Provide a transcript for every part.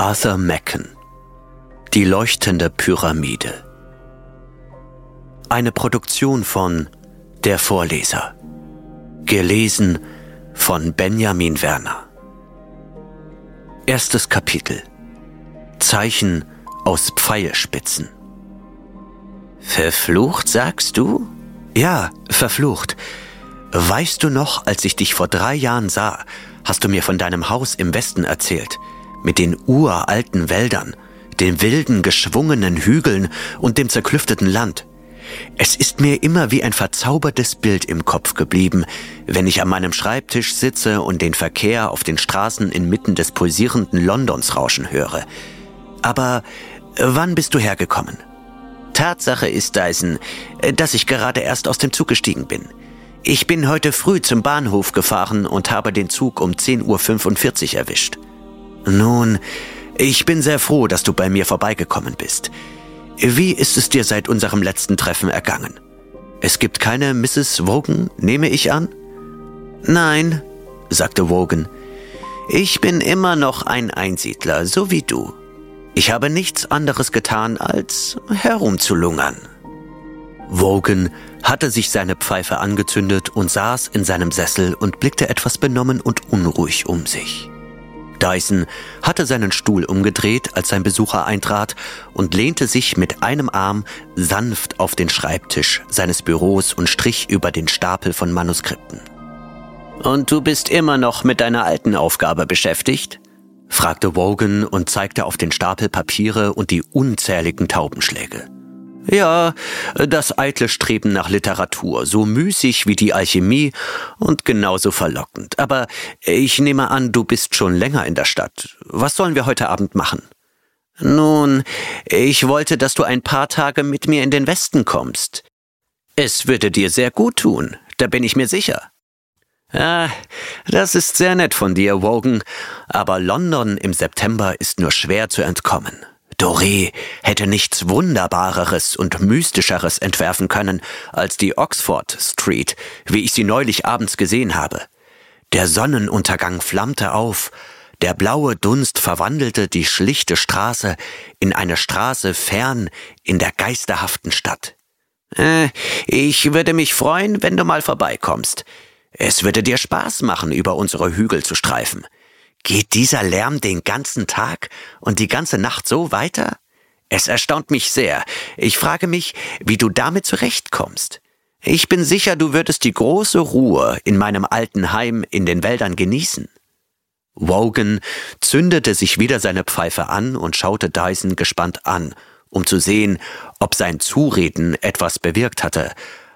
Arthur Macken Die leuchtende Pyramide. Eine Produktion von Der Vorleser. Gelesen von Benjamin Werner. Erstes Kapitel. Zeichen aus Pfeilspitzen. Verflucht, sagst du? Ja, verflucht. Weißt du noch, als ich dich vor drei Jahren sah, hast du mir von deinem Haus im Westen erzählt, mit den uralten Wäldern, den wilden, geschwungenen Hügeln und dem zerklüfteten Land. Es ist mir immer wie ein verzaubertes Bild im Kopf geblieben, wenn ich an meinem Schreibtisch sitze und den Verkehr auf den Straßen inmitten des pulsierenden Londons rauschen höre. Aber wann bist du hergekommen? Tatsache ist, Dyson, dass ich gerade erst aus dem Zug gestiegen bin. Ich bin heute früh zum Bahnhof gefahren und habe den Zug um 10.45 Uhr erwischt. Nun, ich bin sehr froh, dass du bei mir vorbeigekommen bist. Wie ist es dir seit unserem letzten Treffen ergangen? Es gibt keine Mrs. Wogan, nehme ich an? Nein, sagte Wogan. Ich bin immer noch ein Einsiedler, so wie du. Ich habe nichts anderes getan, als herumzulungern. Wogan hatte sich seine Pfeife angezündet und saß in seinem Sessel und blickte etwas benommen und unruhig um sich. Dyson hatte seinen Stuhl umgedreht, als sein Besucher eintrat und lehnte sich mit einem Arm sanft auf den Schreibtisch seines Büros und strich über den Stapel von Manuskripten. Und du bist immer noch mit deiner alten Aufgabe beschäftigt? fragte Wogan und zeigte auf den Stapel Papiere und die unzähligen Taubenschläge. Ja, das eitle Streben nach Literatur, so müßig wie die Alchemie und genauso verlockend. Aber ich nehme an, du bist schon länger in der Stadt. Was sollen wir heute Abend machen? Nun, ich wollte, dass du ein paar Tage mit mir in den Westen kommst. Es würde dir sehr gut tun, da bin ich mir sicher. Ah, das ist sehr nett von dir, Wogan, aber London im September ist nur schwer zu entkommen. Doré hätte nichts Wunderbareres und Mystischeres entwerfen können als die Oxford Street, wie ich sie neulich abends gesehen habe. Der Sonnenuntergang flammte auf, der blaue Dunst verwandelte die schlichte Straße in eine Straße fern in der geisterhaften Stadt. Äh, ich würde mich freuen, wenn du mal vorbeikommst. Es würde dir Spaß machen, über unsere Hügel zu streifen. Geht dieser Lärm den ganzen Tag und die ganze Nacht so weiter? Es erstaunt mich sehr. Ich frage mich, wie du damit zurechtkommst. Ich bin sicher, du würdest die große Ruhe in meinem alten Heim in den Wäldern genießen. Wogan zündete sich wieder seine Pfeife an und schaute Dyson gespannt an, um zu sehen, ob sein Zureden etwas bewirkt hatte,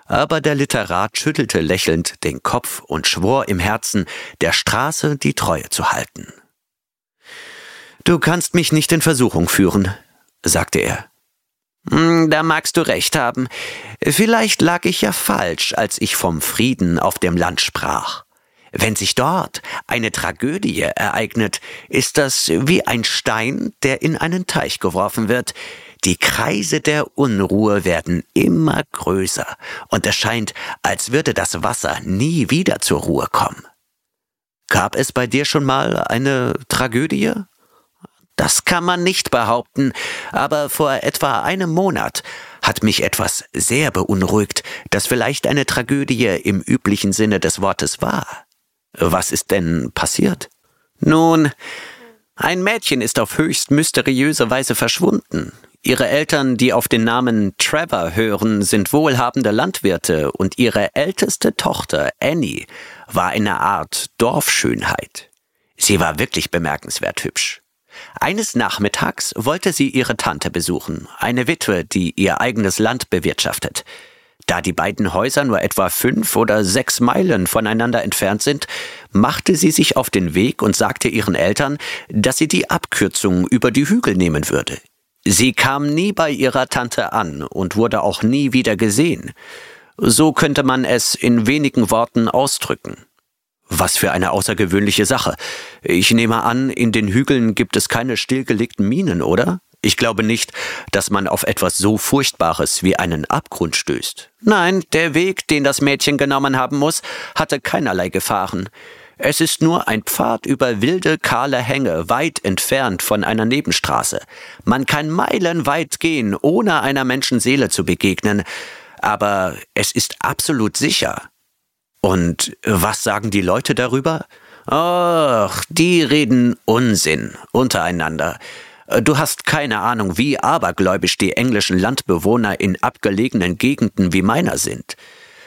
aber der Literat schüttelte lächelnd den Kopf und schwor im Herzen, der Straße die Treue zu halten. Du kannst mich nicht in Versuchung führen, sagte er. Hm, da magst du recht haben. Vielleicht lag ich ja falsch, als ich vom Frieden auf dem Land sprach. Wenn sich dort eine Tragödie ereignet, ist das wie ein Stein, der in einen Teich geworfen wird, die Kreise der Unruhe werden immer größer, und es scheint, als würde das Wasser nie wieder zur Ruhe kommen. Gab es bei dir schon mal eine Tragödie? Das kann man nicht behaupten, aber vor etwa einem Monat hat mich etwas sehr beunruhigt, das vielleicht eine Tragödie im üblichen Sinne des Wortes war. Was ist denn passiert? Nun, ein Mädchen ist auf höchst mysteriöse Weise verschwunden. Ihre Eltern, die auf den Namen Trevor hören, sind wohlhabende Landwirte und ihre älteste Tochter, Annie, war eine Art Dorfschönheit. Sie war wirklich bemerkenswert hübsch. Eines Nachmittags wollte sie ihre Tante besuchen, eine Witwe, die ihr eigenes Land bewirtschaftet. Da die beiden Häuser nur etwa fünf oder sechs Meilen voneinander entfernt sind, machte sie sich auf den Weg und sagte ihren Eltern, dass sie die Abkürzung über die Hügel nehmen würde. Sie kam nie bei ihrer Tante an und wurde auch nie wieder gesehen. So könnte man es in wenigen Worten ausdrücken. Was für eine außergewöhnliche Sache. Ich nehme an, in den Hügeln gibt es keine stillgelegten Minen, oder? Ich glaube nicht, dass man auf etwas so Furchtbares wie einen Abgrund stößt. Nein, der Weg, den das Mädchen genommen haben muss, hatte keinerlei Gefahren. Es ist nur ein Pfad über wilde, kahle Hänge, weit entfernt von einer Nebenstraße. Man kann meilenweit gehen, ohne einer Menschenseele zu begegnen, aber es ist absolut sicher. Und was sagen die Leute darüber? Ach, die reden Unsinn untereinander. Du hast keine Ahnung, wie abergläubisch die englischen Landbewohner in abgelegenen Gegenden wie meiner sind.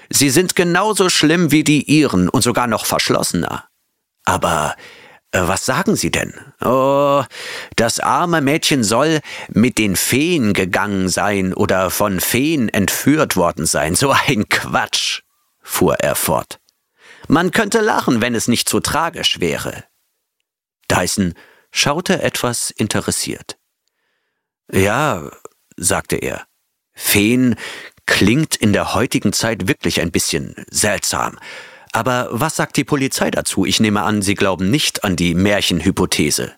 Sie sind genauso schlimm wie die Iren und sogar noch verschlossener. Aber äh, was sagen Sie denn? Oh, das arme Mädchen soll mit den Feen gegangen sein oder von Feen entführt worden sein. So ein Quatsch, fuhr er fort. Man könnte lachen, wenn es nicht so tragisch wäre. Dyson schaute etwas interessiert. Ja, sagte er, Feen klingt in der heutigen Zeit wirklich ein bisschen seltsam. Aber was sagt die Polizei dazu? Ich nehme an, Sie glauben nicht an die Märchenhypothese.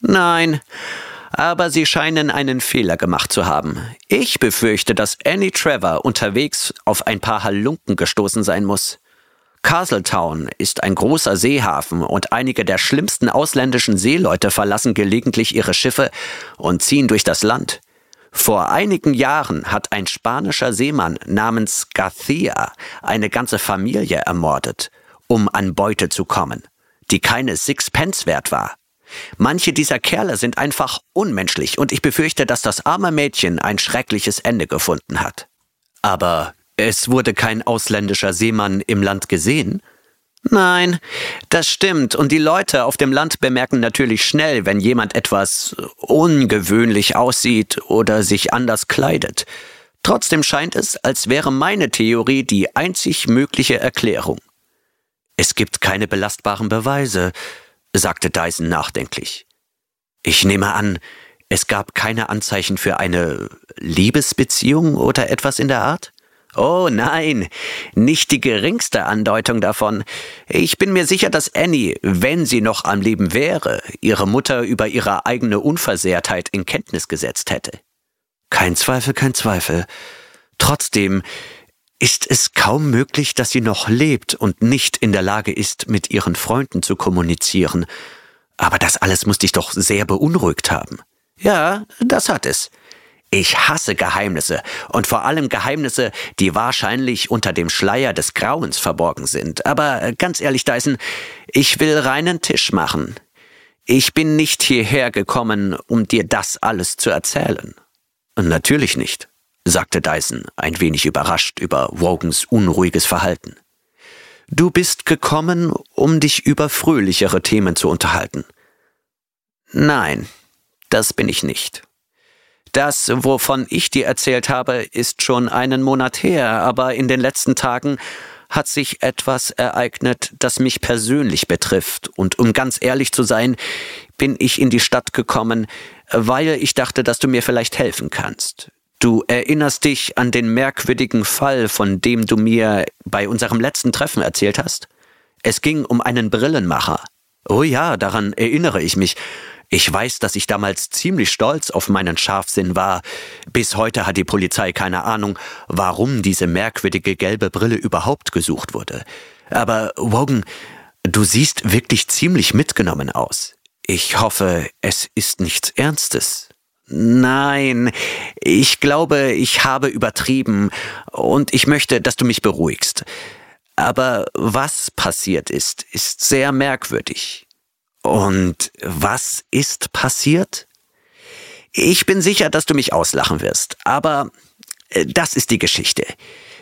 Nein, aber Sie scheinen einen Fehler gemacht zu haben. Ich befürchte, dass Annie Trevor unterwegs auf ein paar Halunken gestoßen sein muss. Castletown ist ein großer Seehafen und einige der schlimmsten ausländischen Seeleute verlassen gelegentlich ihre Schiffe und ziehen durch das Land. Vor einigen Jahren hat ein spanischer Seemann namens Garcia eine ganze Familie ermordet, um an Beute zu kommen, die keine Sixpence wert war. Manche dieser Kerle sind einfach unmenschlich und ich befürchte, dass das arme Mädchen ein schreckliches Ende gefunden hat. Aber es wurde kein ausländischer Seemann im Land gesehen, Nein, das stimmt. Und die Leute auf dem Land bemerken natürlich schnell, wenn jemand etwas ungewöhnlich aussieht oder sich anders kleidet. Trotzdem scheint es, als wäre meine Theorie die einzig mögliche Erklärung. Es gibt keine belastbaren Beweise, sagte Dyson nachdenklich. Ich nehme an, es gab keine Anzeichen für eine Liebesbeziehung oder etwas in der Art? Oh nein, nicht die geringste Andeutung davon. Ich bin mir sicher, dass Annie, wenn sie noch am Leben wäre, ihre Mutter über ihre eigene Unversehrtheit in Kenntnis gesetzt hätte. Kein Zweifel, kein Zweifel. Trotzdem ist es kaum möglich, dass sie noch lebt und nicht in der Lage ist, mit ihren Freunden zu kommunizieren. Aber das alles muss dich doch sehr beunruhigt haben. Ja, das hat es. Ich hasse Geheimnisse und vor allem Geheimnisse, die wahrscheinlich unter dem Schleier des Grauens verborgen sind. Aber äh, ganz ehrlich, Dyson, ich will reinen Tisch machen. Ich bin nicht hierher gekommen, um dir das alles zu erzählen. Natürlich nicht, sagte Dyson, ein wenig überrascht über Wogans unruhiges Verhalten. Du bist gekommen, um dich über fröhlichere Themen zu unterhalten. Nein, das bin ich nicht. Das, wovon ich dir erzählt habe, ist schon einen Monat her, aber in den letzten Tagen hat sich etwas ereignet, das mich persönlich betrifft. Und um ganz ehrlich zu sein, bin ich in die Stadt gekommen, weil ich dachte, dass du mir vielleicht helfen kannst. Du erinnerst dich an den merkwürdigen Fall, von dem du mir bei unserem letzten Treffen erzählt hast? Es ging um einen Brillenmacher. Oh ja, daran erinnere ich mich. Ich weiß, dass ich damals ziemlich stolz auf meinen Scharfsinn war. Bis heute hat die Polizei keine Ahnung, warum diese merkwürdige gelbe Brille überhaupt gesucht wurde. Aber Wogan, du siehst wirklich ziemlich mitgenommen aus. Ich hoffe, es ist nichts Ernstes. Nein, ich glaube, ich habe übertrieben und ich möchte, dass du mich beruhigst. Aber was passiert ist, ist sehr merkwürdig. Und was ist passiert? Ich bin sicher, dass du mich auslachen wirst, aber äh, das ist die Geschichte.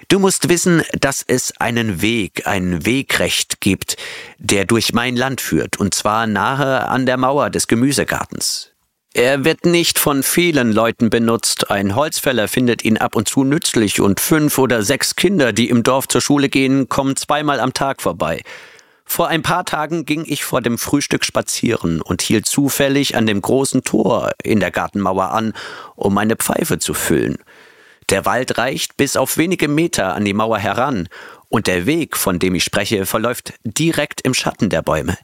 Du musst wissen, dass es einen Weg, ein Wegrecht gibt, der durch mein Land führt, und zwar nahe an der Mauer des Gemüsegartens. Er wird nicht von vielen Leuten benutzt. Ein Holzfäller findet ihn ab und zu nützlich und fünf oder sechs Kinder, die im Dorf zur Schule gehen, kommen zweimal am Tag vorbei. Vor ein paar Tagen ging ich vor dem Frühstück spazieren und hielt zufällig an dem großen Tor in der Gartenmauer an, um eine Pfeife zu füllen. Der Wald reicht bis auf wenige Meter an die Mauer heran, und der Weg, von dem ich spreche, verläuft direkt im Schatten der Bäume.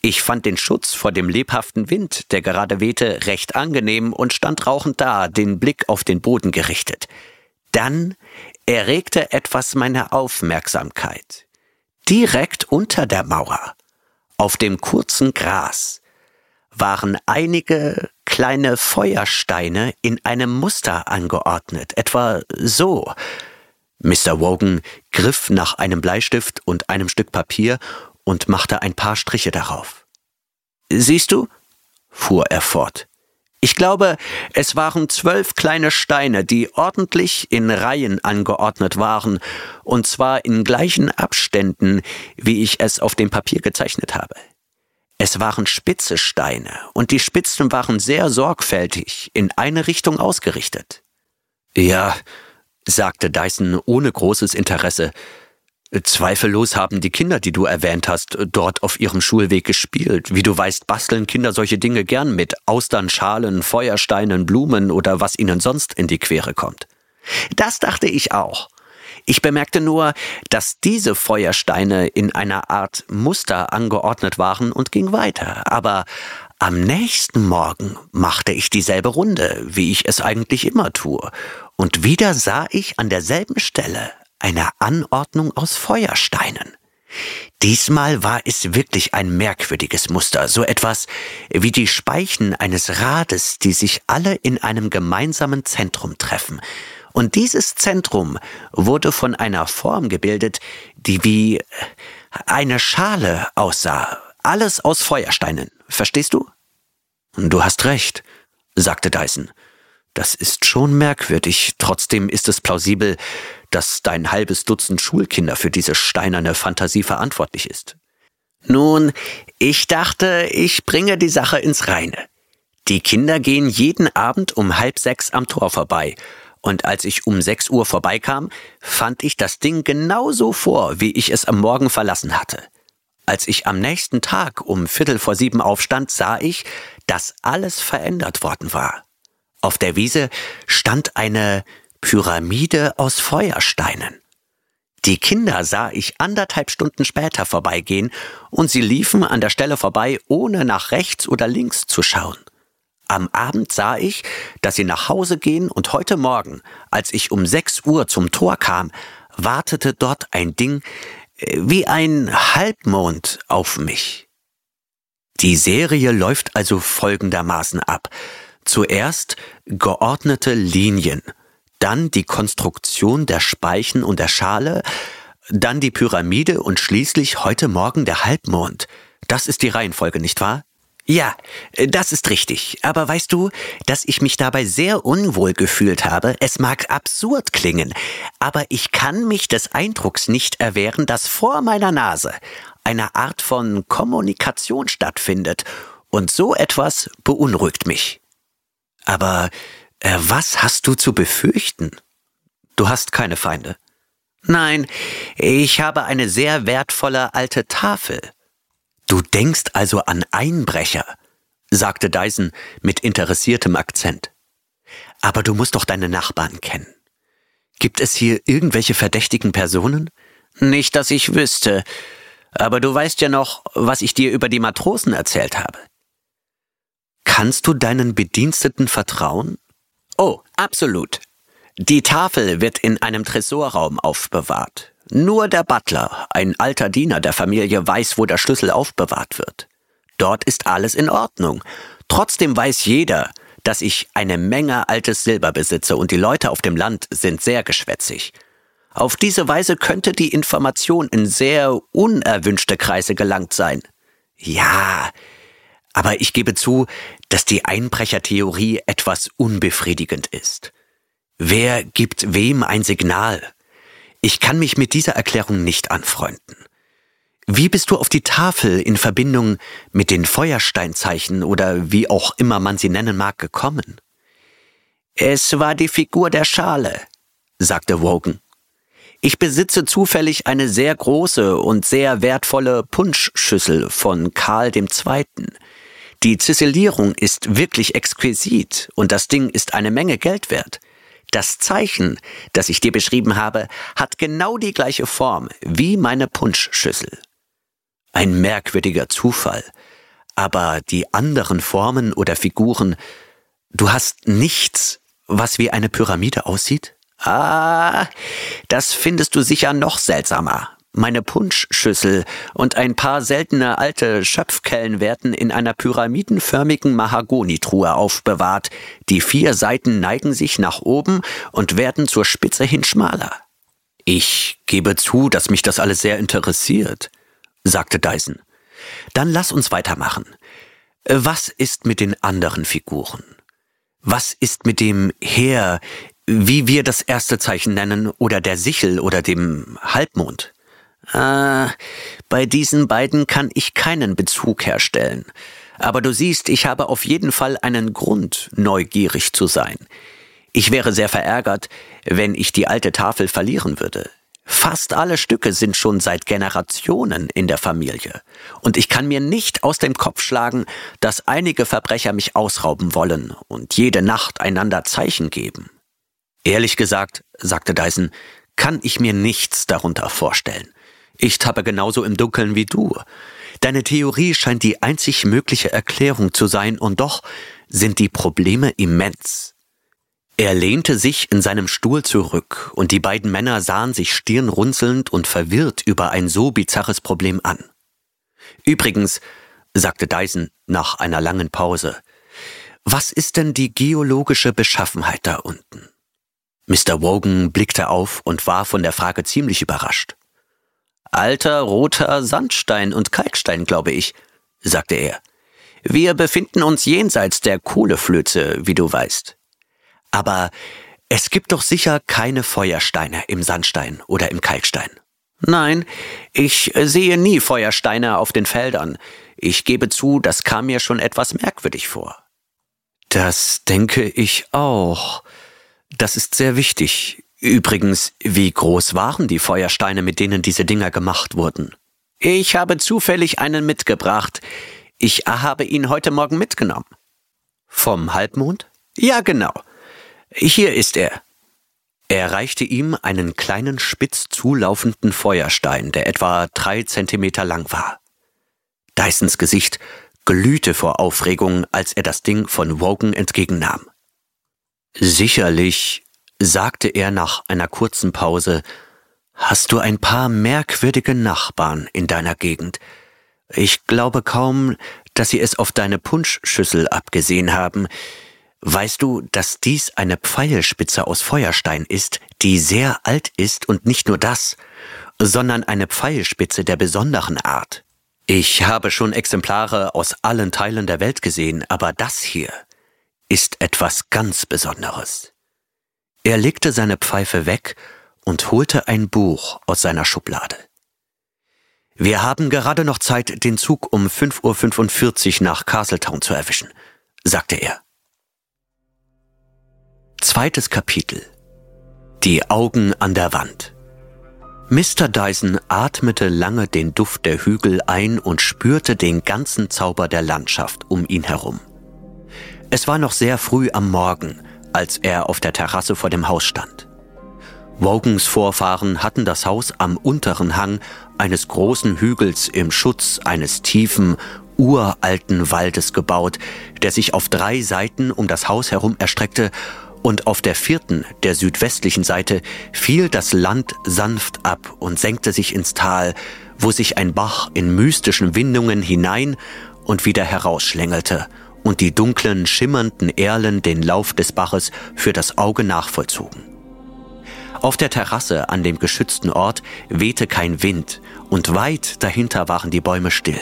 Ich fand den Schutz vor dem lebhaften Wind, der gerade wehte, recht angenehm und stand rauchend da, den Blick auf den Boden gerichtet. Dann erregte etwas meine Aufmerksamkeit direkt unter der Mauer. Auf dem kurzen Gras waren einige kleine Feuersteine in einem Muster angeordnet, etwa so. Mr. Wogan griff nach einem Bleistift und einem Stück Papier und machte ein paar Striche darauf. Siehst du? fuhr er fort. Ich glaube, es waren zwölf kleine Steine, die ordentlich in Reihen angeordnet waren, und zwar in gleichen Abständen, wie ich es auf dem Papier gezeichnet habe. Es waren spitze Steine, und die Spitzen waren sehr sorgfältig in eine Richtung ausgerichtet. Ja, sagte Dyson ohne großes Interesse, Zweifellos haben die Kinder, die du erwähnt hast, dort auf ihrem Schulweg gespielt. Wie du weißt, basteln Kinder solche Dinge gern mit Austernschalen, Feuersteinen, Blumen oder was ihnen sonst in die Quere kommt. Das dachte ich auch. Ich bemerkte nur, dass diese Feuersteine in einer Art Muster angeordnet waren und ging weiter. Aber am nächsten Morgen machte ich dieselbe Runde, wie ich es eigentlich immer tue. Und wieder sah ich an derselben Stelle eine Anordnung aus Feuersteinen. Diesmal war es wirklich ein merkwürdiges Muster, so etwas wie die Speichen eines Rades, die sich alle in einem gemeinsamen Zentrum treffen. Und dieses Zentrum wurde von einer Form gebildet, die wie eine Schale aussah. Alles aus Feuersteinen. Verstehst du? Du hast recht, sagte Dyson. Das ist schon merkwürdig. Trotzdem ist es plausibel, dass dein halbes Dutzend Schulkinder für diese steinerne Fantasie verantwortlich ist. Nun, ich dachte, ich bringe die Sache ins Reine. Die Kinder gehen jeden Abend um halb sechs am Tor vorbei, und als ich um sechs Uhr vorbeikam, fand ich das Ding genauso vor, wie ich es am Morgen verlassen hatte. Als ich am nächsten Tag um Viertel vor sieben aufstand, sah ich, dass alles verändert worden war. Auf der Wiese stand eine Pyramide aus Feuersteinen. Die Kinder sah ich anderthalb Stunden später vorbeigehen, und sie liefen an der Stelle vorbei, ohne nach rechts oder links zu schauen. Am Abend sah ich, dass sie nach Hause gehen, und heute Morgen, als ich um sechs Uhr zum Tor kam, wartete dort ein Ding äh, wie ein Halbmond auf mich. Die Serie läuft also folgendermaßen ab. Zuerst geordnete Linien, dann die Konstruktion der Speichen und der Schale, dann die Pyramide und schließlich heute Morgen der Halbmond. Das ist die Reihenfolge, nicht wahr? Ja, das ist richtig. Aber weißt du, dass ich mich dabei sehr unwohl gefühlt habe? Es mag absurd klingen, aber ich kann mich des Eindrucks nicht erwehren, dass vor meiner Nase eine Art von Kommunikation stattfindet. Und so etwas beunruhigt mich. Aber äh, was hast du zu befürchten? Du hast keine Feinde. Nein, ich habe eine sehr wertvolle alte Tafel. Du denkst also an Einbrecher, sagte Dyson mit interessiertem Akzent. Aber du musst doch deine Nachbarn kennen. Gibt es hier irgendwelche verdächtigen Personen? Nicht, dass ich wüsste. Aber du weißt ja noch, was ich dir über die Matrosen erzählt habe. Kannst du deinen Bediensteten vertrauen? Oh, absolut. Die Tafel wird in einem Tresorraum aufbewahrt. Nur der Butler, ein alter Diener der Familie, weiß, wo der Schlüssel aufbewahrt wird. Dort ist alles in Ordnung. Trotzdem weiß jeder, dass ich eine Menge altes Silber besitze und die Leute auf dem Land sind sehr geschwätzig. Auf diese Weise könnte die Information in sehr unerwünschte Kreise gelangt sein. Ja, aber ich gebe zu, dass die Einbrechertheorie etwas unbefriedigend ist. Wer gibt wem ein Signal? Ich kann mich mit dieser Erklärung nicht anfreunden. Wie bist du auf die Tafel in Verbindung mit den Feuersteinzeichen oder wie auch immer man sie nennen mag gekommen? Es war die Figur der Schale, sagte Wogan. Ich besitze zufällig eine sehr große und sehr wertvolle Punschschüssel von Karl II., die Ziselierung ist wirklich exquisit und das Ding ist eine Menge Geld wert. Das Zeichen, das ich dir beschrieben habe, hat genau die gleiche Form wie meine Punschschüssel. Ein merkwürdiger Zufall. Aber die anderen Formen oder Figuren, du hast nichts, was wie eine Pyramide aussieht? Ah, das findest du sicher noch seltsamer, meine Punschschüssel und ein paar seltene alte Schöpfkellen werden in einer pyramidenförmigen Mahagonitruhe aufbewahrt. Die vier Seiten neigen sich nach oben und werden zur Spitze hin schmaler. Ich gebe zu, dass mich das alles sehr interessiert, sagte Dyson. Dann lass uns weitermachen. Was ist mit den anderen Figuren? Was ist mit dem Heer, wie wir das erste Zeichen nennen, oder der Sichel oder dem Halbmond? Ah, bei diesen beiden kann ich keinen Bezug herstellen. Aber du siehst, ich habe auf jeden Fall einen Grund, neugierig zu sein. Ich wäre sehr verärgert, wenn ich die alte Tafel verlieren würde. Fast alle Stücke sind schon seit Generationen in der Familie. Und ich kann mir nicht aus dem Kopf schlagen, dass einige Verbrecher mich ausrauben wollen und jede Nacht einander Zeichen geben. Ehrlich gesagt, sagte Dyson, kann ich mir nichts darunter vorstellen. Ich tappe genauso im Dunkeln wie du. Deine Theorie scheint die einzig mögliche Erklärung zu sein, und doch sind die Probleme immens. Er lehnte sich in seinem Stuhl zurück, und die beiden Männer sahen sich stirnrunzelnd und verwirrt über ein so bizarres Problem an. Übrigens, sagte Dyson nach einer langen Pause, was ist denn die geologische Beschaffenheit da unten? Mr. Wogan blickte auf und war von der Frage ziemlich überrascht. Alter roter Sandstein und Kalkstein, glaube ich, sagte er. Wir befinden uns jenseits der Kohleflöze, wie du weißt. Aber es gibt doch sicher keine Feuersteine im Sandstein oder im Kalkstein. Nein, ich sehe nie Feuersteine auf den Feldern. Ich gebe zu, das kam mir schon etwas merkwürdig vor. Das denke ich auch. Das ist sehr wichtig. Übrigens, wie groß waren die Feuersteine, mit denen diese Dinger gemacht wurden? Ich habe zufällig einen mitgebracht. Ich habe ihn heute Morgen mitgenommen. Vom Halbmond? Ja, genau. Hier ist er. Er reichte ihm einen kleinen spitz zulaufenden Feuerstein, der etwa drei Zentimeter lang war. Dysons Gesicht glühte vor Aufregung, als er das Ding von Wogan entgegennahm. Sicherlich, sagte er nach einer kurzen Pause, hast du ein paar merkwürdige Nachbarn in deiner Gegend. Ich glaube kaum, dass sie es auf deine Punschschüssel abgesehen haben. Weißt du, dass dies eine Pfeilspitze aus Feuerstein ist, die sehr alt ist und nicht nur das, sondern eine Pfeilspitze der besonderen Art? Ich habe schon Exemplare aus allen Teilen der Welt gesehen, aber das hier ist etwas ganz Besonderes. Er legte seine Pfeife weg und holte ein Buch aus seiner Schublade. Wir haben gerade noch Zeit, den Zug um 5.45 Uhr nach Castletown zu erwischen, sagte er. Zweites Kapitel Die Augen an der Wand Mr. Dyson atmete lange den Duft der Hügel ein und spürte den ganzen Zauber der Landschaft um ihn herum. Es war noch sehr früh am Morgen, als er auf der Terrasse vor dem Haus stand. Wogans Vorfahren hatten das Haus am unteren Hang eines großen Hügels im Schutz eines tiefen, uralten Waldes gebaut, der sich auf drei Seiten um das Haus herum erstreckte und auf der vierten, der südwestlichen Seite, fiel das Land sanft ab und senkte sich ins Tal, wo sich ein Bach in mystischen Windungen hinein und wieder herausschlängelte und die dunklen, schimmernden Erlen den Lauf des Baches für das Auge nachvollzogen. Auf der Terrasse an dem geschützten Ort wehte kein Wind und weit dahinter waren die Bäume still.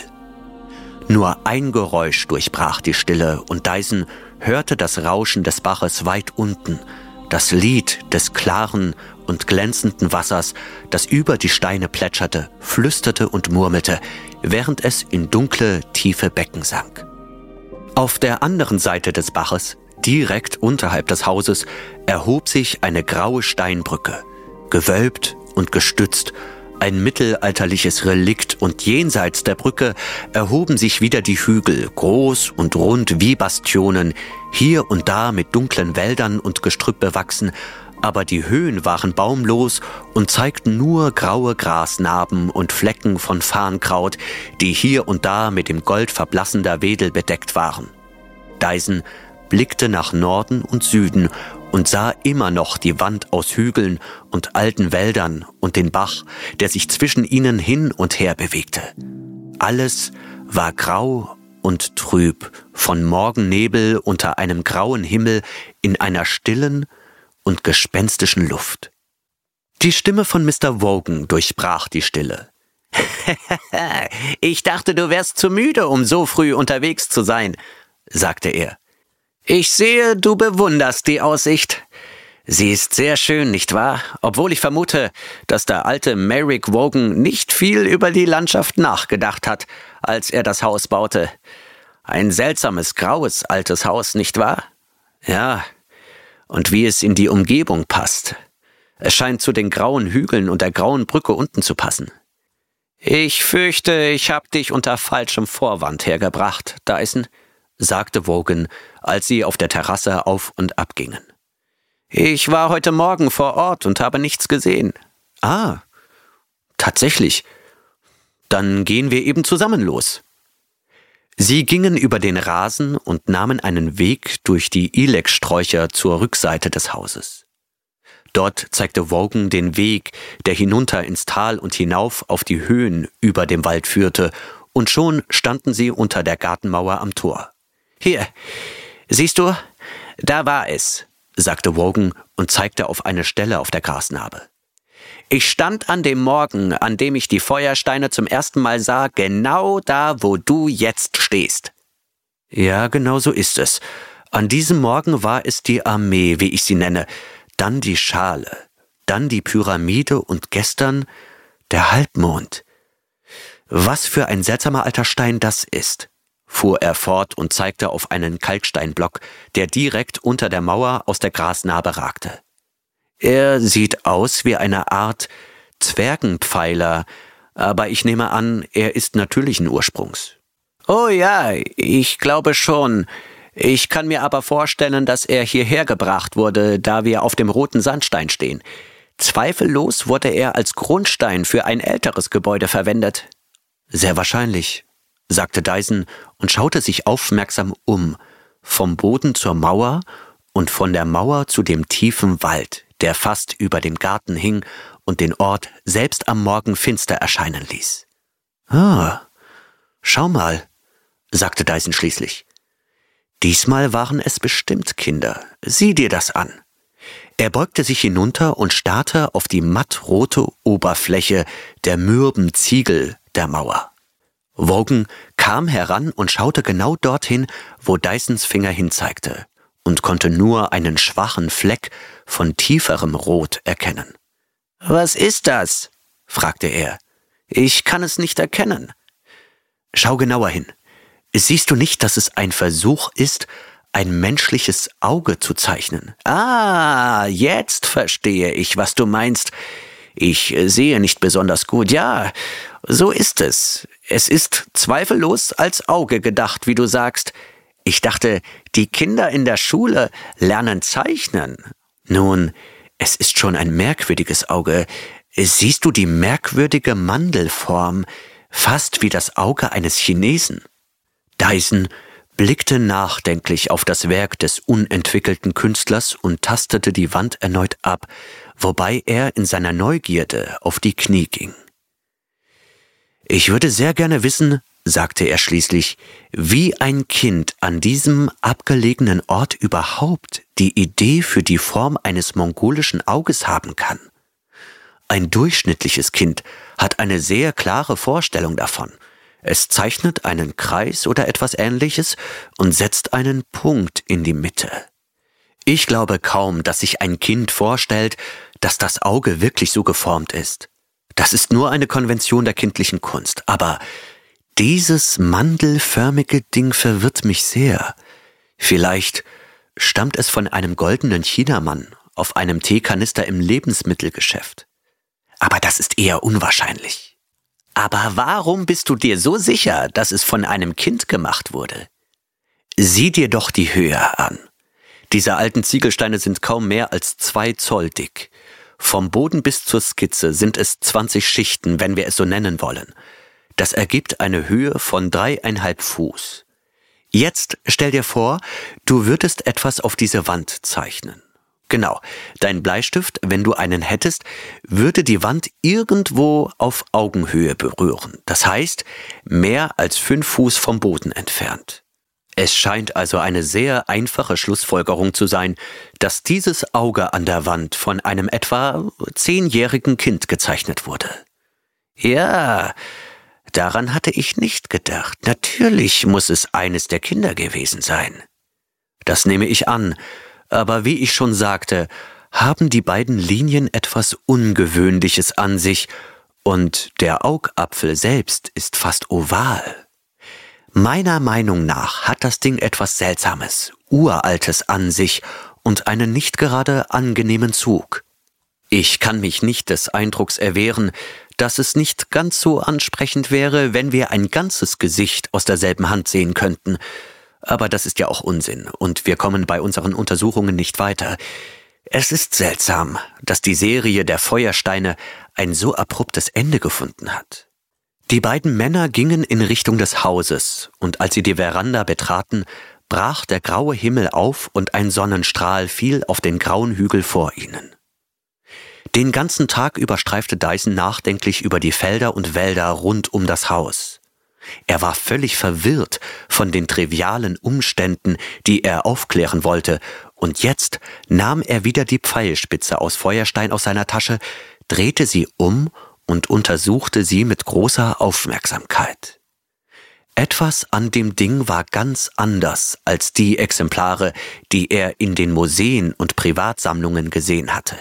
Nur ein Geräusch durchbrach die Stille und Dyson hörte das Rauschen des Baches weit unten, das Lied des klaren und glänzenden Wassers, das über die Steine plätscherte, flüsterte und murmelte, während es in dunkle, tiefe Becken sank. Auf der anderen Seite des Baches, direkt unterhalb des Hauses, erhob sich eine graue Steinbrücke, gewölbt und gestützt. Ein mittelalterliches Relikt und jenseits der Brücke erhoben sich wieder die Hügel, groß und rund wie Bastionen, hier und da mit dunklen Wäldern und Gestrüpp bewachsen, aber die Höhen waren baumlos und zeigten nur graue Grasnarben und Flecken von Farnkraut, die hier und da mit dem Gold verblassender Wedel bedeckt waren. Dyson blickte nach Norden und Süden und sah immer noch die Wand aus Hügeln und alten Wäldern und den Bach, der sich zwischen ihnen hin und her bewegte. Alles war grau und trüb, von Morgennebel unter einem grauen Himmel in einer stillen und gespenstischen Luft. Die Stimme von Mr. Wogan durchbrach die Stille. ich dachte, du wärst zu müde, um so früh unterwegs zu sein, sagte er. Ich sehe, du bewunderst die Aussicht. Sie ist sehr schön, nicht wahr? Obwohl ich vermute, dass der alte Merrick Wogan nicht viel über die Landschaft nachgedacht hat, als er das Haus baute. Ein seltsames, graues altes Haus, nicht wahr? Ja. Und wie es in die Umgebung passt. Es scheint zu den grauen Hügeln und der grauen Brücke unten zu passen. Ich fürchte, ich hab dich unter falschem Vorwand hergebracht, Dyson, sagte Wogan, als sie auf der Terrasse auf und ab gingen. Ich war heute Morgen vor Ort und habe nichts gesehen. Ah, tatsächlich. Dann gehen wir eben zusammen los. Sie gingen über den Rasen und nahmen einen Weg durch die Ilex-Sträucher zur Rückseite des Hauses. Dort zeigte Wogan den Weg, der hinunter ins Tal und hinauf auf die Höhen über dem Wald führte, und schon standen sie unter der Gartenmauer am Tor. Hier, siehst du, da war es, sagte Wogan und zeigte auf eine Stelle auf der Grasnarbe. Ich stand an dem Morgen, an dem ich die Feuersteine zum ersten Mal sah, genau da, wo du jetzt stehst. Ja, genau so ist es. An diesem Morgen war es die Armee, wie ich sie nenne, dann die Schale, dann die Pyramide und gestern der Halbmond. Was für ein seltsamer alter Stein das ist, fuhr er fort und zeigte auf einen Kalksteinblock, der direkt unter der Mauer aus der Grasnarbe ragte. Er sieht aus wie eine Art Zwergenpfeiler, aber ich nehme an, er ist natürlichen Ursprungs. Oh ja, ich glaube schon. Ich kann mir aber vorstellen, dass er hierher gebracht wurde, da wir auf dem roten Sandstein stehen. Zweifellos wurde er als Grundstein für ein älteres Gebäude verwendet. Sehr wahrscheinlich, sagte Dyson und schaute sich aufmerksam um, vom Boden zur Mauer und von der Mauer zu dem tiefen Wald, der fast über dem Garten hing und den Ort selbst am Morgen finster erscheinen ließ. Ah, schau mal, sagte Dyson schließlich. Diesmal waren es bestimmt Kinder. Sieh dir das an. Er beugte sich hinunter und starrte auf die mattrote Oberfläche der mürben Ziegel der Mauer. Wogan kam heran und schaute genau dorthin, wo Dysons Finger hinzeigte, und konnte nur einen schwachen Fleck von tieferem Rot erkennen. Was ist das? fragte er. Ich kann es nicht erkennen. Schau genauer hin. Siehst du nicht, dass es ein Versuch ist, ein menschliches Auge zu zeichnen? Ah, jetzt verstehe ich, was du meinst. Ich sehe nicht besonders gut. Ja, so ist es. Es ist zweifellos als Auge gedacht, wie du sagst. Ich dachte, die Kinder in der Schule lernen zeichnen. Nun, es ist schon ein merkwürdiges Auge. Siehst du die merkwürdige Mandelform, fast wie das Auge eines Chinesen? Dyson blickte nachdenklich auf das Werk des unentwickelten Künstlers und tastete die Wand erneut ab, wobei er in seiner Neugierde auf die Knie ging. Ich würde sehr gerne wissen, sagte er schließlich, wie ein Kind an diesem abgelegenen Ort überhaupt die Idee für die Form eines mongolischen Auges haben kann. Ein durchschnittliches Kind hat eine sehr klare Vorstellung davon, es zeichnet einen Kreis oder etwas ähnliches und setzt einen Punkt in die Mitte. Ich glaube kaum, dass sich ein Kind vorstellt, dass das Auge wirklich so geformt ist. Das ist nur eine Konvention der kindlichen Kunst. Aber dieses mandelförmige Ding verwirrt mich sehr. Vielleicht stammt es von einem goldenen Chinamann auf einem Teekanister im Lebensmittelgeschäft. Aber das ist eher unwahrscheinlich. Aber warum bist du dir so sicher, dass es von einem Kind gemacht wurde? Sieh dir doch die Höhe an. Diese alten Ziegelsteine sind kaum mehr als zwei Zoll dick. Vom Boden bis zur Skizze sind es 20 Schichten, wenn wir es so nennen wollen. Das ergibt eine Höhe von dreieinhalb Fuß. Jetzt stell dir vor, du würdest etwas auf diese Wand zeichnen. Genau, dein Bleistift, wenn du einen hättest, würde die Wand irgendwo auf Augenhöhe berühren. Das heißt, mehr als fünf Fuß vom Boden entfernt. Es scheint also eine sehr einfache Schlussfolgerung zu sein, dass dieses Auge an der Wand von einem etwa zehnjährigen Kind gezeichnet wurde. Ja, daran hatte ich nicht gedacht. Natürlich muss es eines der Kinder gewesen sein. Das nehme ich an, aber wie ich schon sagte, haben die beiden Linien etwas Ungewöhnliches an sich, und der Augapfel selbst ist fast oval. Meiner Meinung nach hat das Ding etwas Seltsames, Uraltes an sich und einen nicht gerade angenehmen Zug. Ich kann mich nicht des Eindrucks erwehren, dass es nicht ganz so ansprechend wäre, wenn wir ein ganzes Gesicht aus derselben Hand sehen könnten, aber das ist ja auch Unsinn, und wir kommen bei unseren Untersuchungen nicht weiter. Es ist seltsam, dass die Serie der Feuersteine ein so abruptes Ende gefunden hat. Die beiden Männer gingen in Richtung des Hauses, und als sie die Veranda betraten, brach der graue Himmel auf und ein Sonnenstrahl fiel auf den grauen Hügel vor ihnen. Den ganzen Tag über streifte Dyson nachdenklich über die Felder und Wälder rund um das Haus. Er war völlig verwirrt von den trivialen Umständen, die er aufklären wollte, und jetzt nahm er wieder die Pfeilspitze aus Feuerstein aus seiner Tasche, drehte sie um und untersuchte sie mit großer Aufmerksamkeit. Etwas an dem Ding war ganz anders als die Exemplare, die er in den Museen und Privatsammlungen gesehen hatte.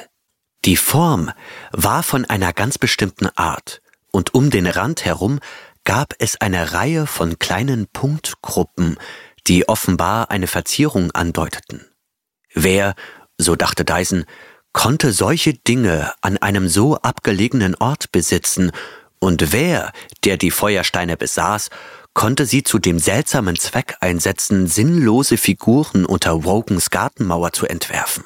Die Form war von einer ganz bestimmten Art, und um den Rand herum gab es eine Reihe von kleinen Punktgruppen, die offenbar eine Verzierung andeuteten. Wer, so dachte Dyson, konnte solche Dinge an einem so abgelegenen Ort besitzen, und wer, der die Feuersteine besaß, konnte sie zu dem seltsamen Zweck einsetzen, sinnlose Figuren unter Wogans Gartenmauer zu entwerfen.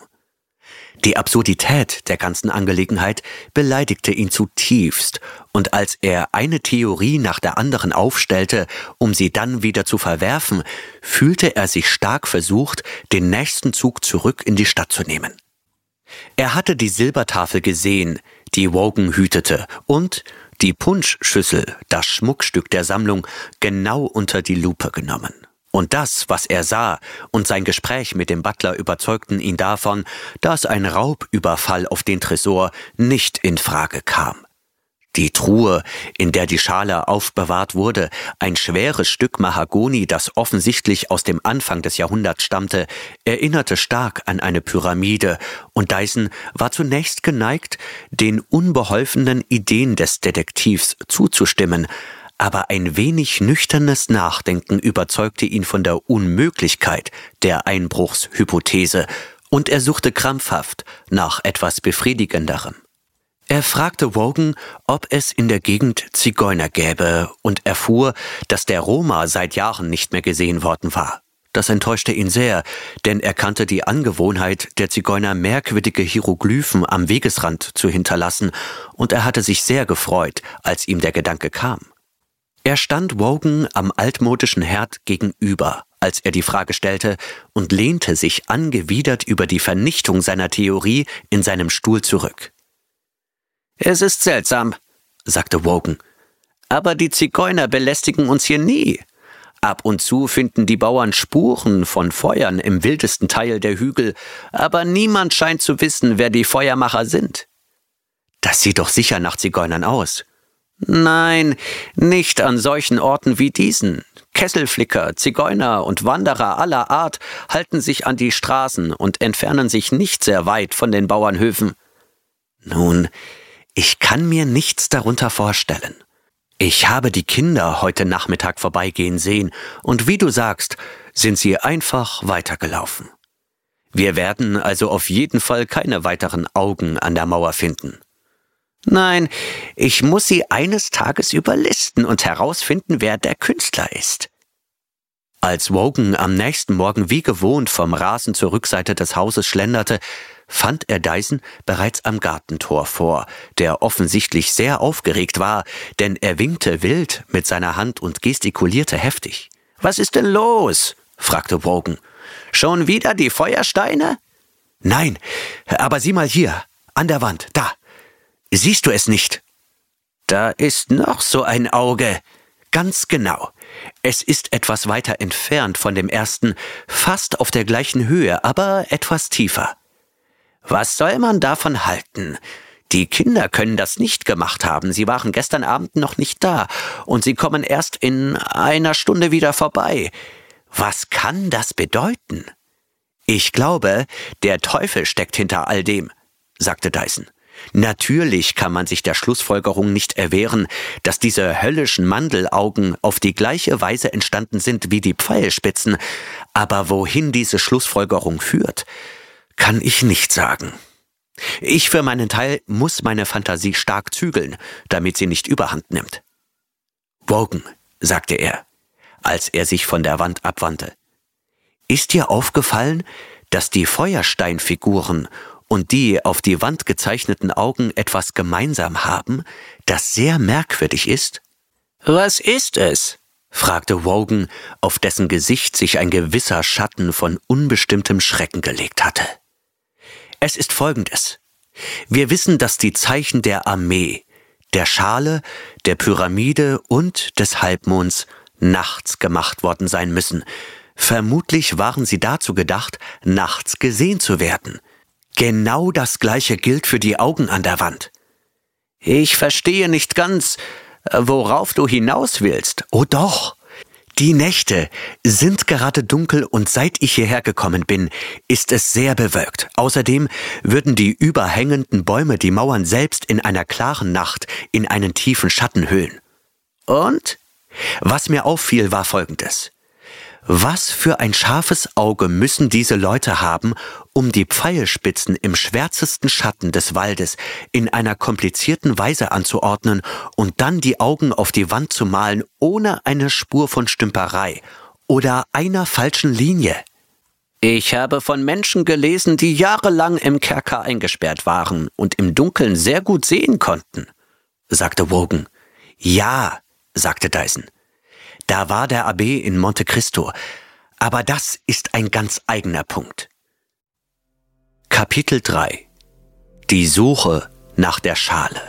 Die Absurdität der ganzen Angelegenheit beleidigte ihn zutiefst, und als er eine Theorie nach der anderen aufstellte, um sie dann wieder zu verwerfen, fühlte er sich stark versucht, den nächsten Zug zurück in die Stadt zu nehmen. Er hatte die Silbertafel gesehen, die Wogan hütete, und die Punschschüssel, das Schmuckstück der Sammlung, genau unter die Lupe genommen. Und das, was er sah, und sein Gespräch mit dem Butler überzeugten ihn davon, dass ein Raubüberfall auf den Tresor nicht in Frage kam. Die Truhe, in der die Schale aufbewahrt wurde, ein schweres Stück Mahagoni, das offensichtlich aus dem Anfang des Jahrhunderts stammte, erinnerte stark an eine Pyramide, und Dyson war zunächst geneigt, den unbeholfenen Ideen des Detektivs zuzustimmen, aber ein wenig nüchternes Nachdenken überzeugte ihn von der Unmöglichkeit der Einbruchshypothese, und er suchte krampfhaft nach etwas Befriedigenderem. Er fragte Wogan, ob es in der Gegend Zigeuner gäbe und erfuhr, dass der Roma seit Jahren nicht mehr gesehen worden war. Das enttäuschte ihn sehr, denn er kannte die Angewohnheit der Zigeuner merkwürdige Hieroglyphen am Wegesrand zu hinterlassen, und er hatte sich sehr gefreut, als ihm der Gedanke kam. Er stand Wogan am altmodischen Herd gegenüber, als er die Frage stellte, und lehnte sich angewidert über die Vernichtung seiner Theorie in seinem Stuhl zurück. Es ist seltsam, sagte Wogan, aber die Zigeuner belästigen uns hier nie. Ab und zu finden die Bauern Spuren von Feuern im wildesten Teil der Hügel, aber niemand scheint zu wissen, wer die Feuermacher sind. Das sieht doch sicher nach Zigeunern aus. Nein, nicht an solchen Orten wie diesen. Kesselflicker, Zigeuner und Wanderer aller Art halten sich an die Straßen und entfernen sich nicht sehr weit von den Bauernhöfen. Nun, ich kann mir nichts darunter vorstellen. Ich habe die Kinder heute Nachmittag vorbeigehen sehen, und wie du sagst, sind sie einfach weitergelaufen. Wir werden also auf jeden Fall keine weiteren Augen an der Mauer finden. Nein, ich muss sie eines Tages überlisten und herausfinden, wer der Künstler ist. Als Wogan am nächsten Morgen wie gewohnt vom Rasen zur Rückseite des Hauses schlenderte, fand er Dyson bereits am Gartentor vor, der offensichtlich sehr aufgeregt war, denn er winkte wild mit seiner Hand und gestikulierte heftig. Was ist denn los? fragte Wogan. Schon wieder die Feuersteine? Nein, aber sieh mal hier, an der Wand, da. Siehst du es nicht? Da ist noch so ein Auge. Ganz genau. Es ist etwas weiter entfernt von dem ersten, fast auf der gleichen Höhe, aber etwas tiefer. Was soll man davon halten? Die Kinder können das nicht gemacht haben. Sie waren gestern Abend noch nicht da und sie kommen erst in einer Stunde wieder vorbei. Was kann das bedeuten? Ich glaube, der Teufel steckt hinter all dem, sagte Dyson. Natürlich kann man sich der Schlussfolgerung nicht erwehren, dass diese höllischen Mandelaugen auf die gleiche Weise entstanden sind wie die Pfeilspitzen, aber wohin diese Schlussfolgerung führt, kann ich nicht sagen. Ich für meinen Teil muss meine Fantasie stark zügeln, damit sie nicht überhand nimmt. Wogan, sagte er, als er sich von der Wand abwandte. Ist dir aufgefallen, dass die Feuersteinfiguren und die auf die Wand gezeichneten Augen etwas gemeinsam haben, das sehr merkwürdig ist? Was ist es? fragte Wogan, auf dessen Gesicht sich ein gewisser Schatten von unbestimmtem Schrecken gelegt hatte. Es ist folgendes. Wir wissen, dass die Zeichen der Armee, der Schale, der Pyramide und des Halbmonds nachts gemacht worden sein müssen. Vermutlich waren sie dazu gedacht, nachts gesehen zu werden. Genau das gleiche gilt für die Augen an der Wand. Ich verstehe nicht ganz, worauf du hinaus willst. Oh doch. Die Nächte sind gerade dunkel und seit ich hierher gekommen bin, ist es sehr bewölkt. Außerdem würden die überhängenden Bäume die Mauern selbst in einer klaren Nacht in einen tiefen Schatten hüllen. Und? Was mir auffiel, war folgendes. Was für ein scharfes Auge müssen diese Leute haben, um die Pfeilspitzen im schwärzesten Schatten des Waldes in einer komplizierten Weise anzuordnen und dann die Augen auf die Wand zu malen, ohne eine Spur von Stümperei oder einer falschen Linie. Ich habe von Menschen gelesen, die jahrelang im Kerker eingesperrt waren und im Dunkeln sehr gut sehen konnten, sagte Wogan. Ja, sagte Dyson. Da war der Abb in Monte Cristo. Aber das ist ein ganz eigener Punkt. Kapitel 3 Die Suche nach der Schale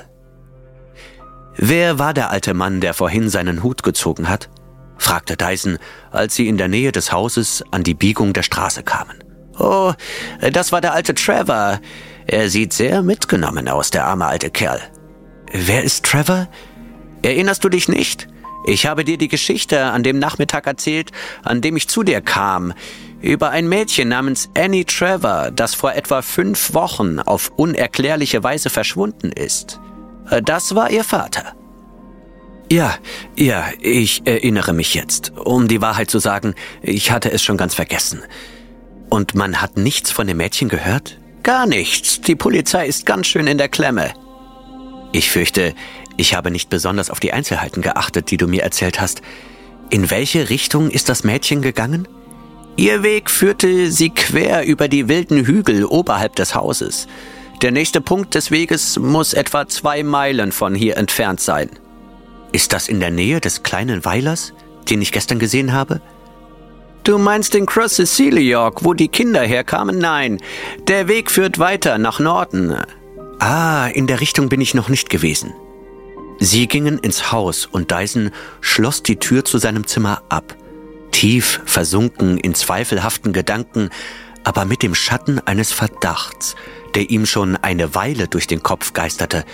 Wer war der alte Mann, der vorhin seinen Hut gezogen hat? fragte Dyson, als sie in der Nähe des Hauses an die Biegung der Straße kamen. Oh, das war der alte Trevor. Er sieht sehr mitgenommen aus, der arme alte Kerl. Wer ist Trevor? Erinnerst du dich nicht? Ich habe dir die Geschichte an dem Nachmittag erzählt, an dem ich zu dir kam, über ein Mädchen namens Annie Trevor, das vor etwa fünf Wochen auf unerklärliche Weise verschwunden ist. Das war ihr Vater. Ja, ja, ich erinnere mich jetzt. Um die Wahrheit zu sagen, ich hatte es schon ganz vergessen. Und man hat nichts von dem Mädchen gehört? Gar nichts. Die Polizei ist ganz schön in der Klemme. Ich fürchte, ich habe nicht besonders auf die Einzelheiten geachtet, die du mir erzählt hast. In welche Richtung ist das Mädchen gegangen? Ihr Weg führte sie quer über die wilden Hügel oberhalb des Hauses. Der nächste Punkt des Weges muss etwa zwei Meilen von hier entfernt sein. Ist das in der Nähe des kleinen Weilers, den ich gestern gesehen habe? Du meinst den Cross York, wo die Kinder herkamen? Nein, der Weg führt weiter nach Norden. Ah, in der Richtung bin ich noch nicht gewesen. Sie gingen ins Haus und Dyson schloss die Tür zu seinem Zimmer ab, tief versunken in zweifelhaften Gedanken, aber mit dem Schatten eines Verdachts, der ihm schon eine Weile durch den Kopf geisterte,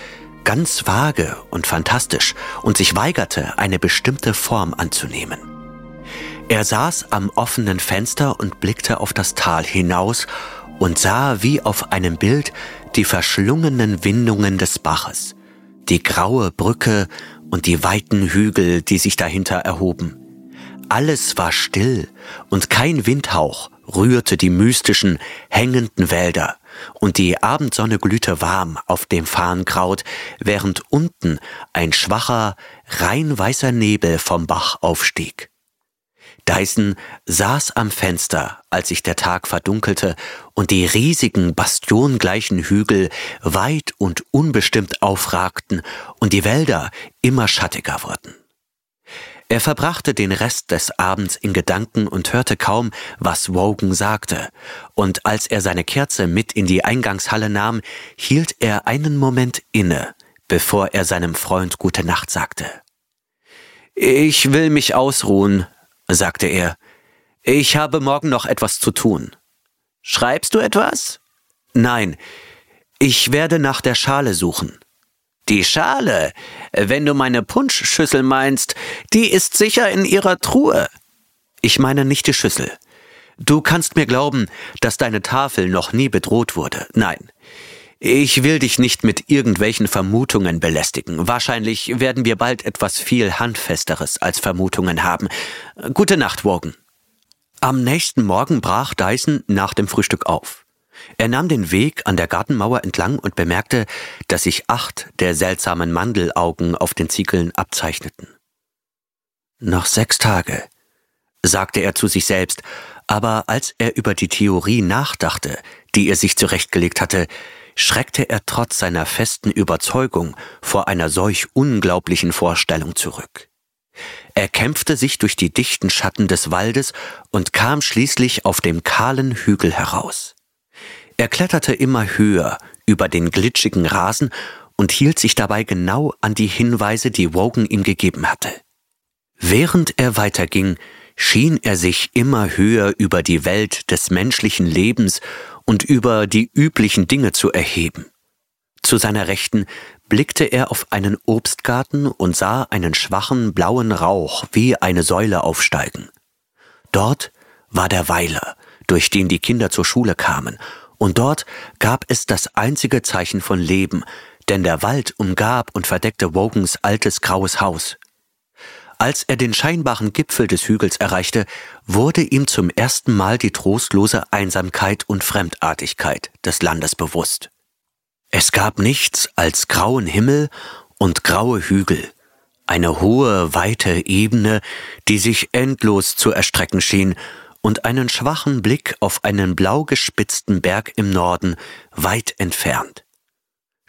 ganz vage und fantastisch und sich weigerte, eine bestimmte Form anzunehmen. Er saß am offenen Fenster und blickte auf das Tal hinaus und sah wie auf einem Bild die verschlungenen Windungen des Baches, die graue Brücke und die weiten Hügel, die sich dahinter erhoben. Alles war still und kein Windhauch rührte die mystischen, hängenden Wälder, und die Abendsonne glühte warm auf dem Farnkraut, während unten ein schwacher, rein weißer Nebel vom Bach aufstieg. Dyson saß am Fenster, als sich der Tag verdunkelte und die riesigen bastiongleichen Hügel weit und unbestimmt aufragten und die Wälder immer schattiger wurden. Er verbrachte den Rest des Abends in Gedanken und hörte kaum, was Wogan sagte, und als er seine Kerze mit in die Eingangshalle nahm, hielt er einen Moment inne, bevor er seinem Freund gute Nacht sagte. Ich will mich ausruhen, sagte er. Ich habe morgen noch etwas zu tun. Schreibst du etwas? Nein, ich werde nach der Schale suchen. Die Schale, wenn du meine Punschschüssel meinst, die ist sicher in ihrer Truhe. Ich meine nicht die Schüssel. Du kannst mir glauben, dass deine Tafel noch nie bedroht wurde. Nein. Ich will dich nicht mit irgendwelchen Vermutungen belästigen. Wahrscheinlich werden wir bald etwas viel Handfesteres als Vermutungen haben. Gute Nacht, Wogan. Am nächsten Morgen brach Dyson nach dem Frühstück auf. Er nahm den Weg an der Gartenmauer entlang und bemerkte, dass sich acht der seltsamen Mandelaugen auf den Ziegeln abzeichneten. Noch sechs Tage, sagte er zu sich selbst, aber als er über die Theorie nachdachte, die er sich zurechtgelegt hatte, schreckte er trotz seiner festen Überzeugung vor einer solch unglaublichen Vorstellung zurück. Er kämpfte sich durch die dichten Schatten des Waldes und kam schließlich auf dem kahlen Hügel heraus. Er kletterte immer höher über den glitschigen Rasen und hielt sich dabei genau an die Hinweise, die Wogan ihm gegeben hatte. Während er weiterging, schien er sich immer höher über die Welt des menschlichen Lebens und über die üblichen Dinge zu erheben. Zu seiner Rechten blickte er auf einen Obstgarten und sah einen schwachen blauen Rauch wie eine Säule aufsteigen. Dort war der Weiler, durch den die Kinder zur Schule kamen, und dort gab es das einzige Zeichen von Leben, denn der Wald umgab und verdeckte Wogans altes graues Haus. Als er den scheinbaren Gipfel des Hügels erreichte, wurde ihm zum ersten Mal die trostlose Einsamkeit und Fremdartigkeit des Landes bewusst. Es gab nichts als grauen Himmel und graue Hügel, eine hohe, weite Ebene, die sich endlos zu erstrecken schien und einen schwachen Blick auf einen blau gespitzten Berg im Norden, weit entfernt.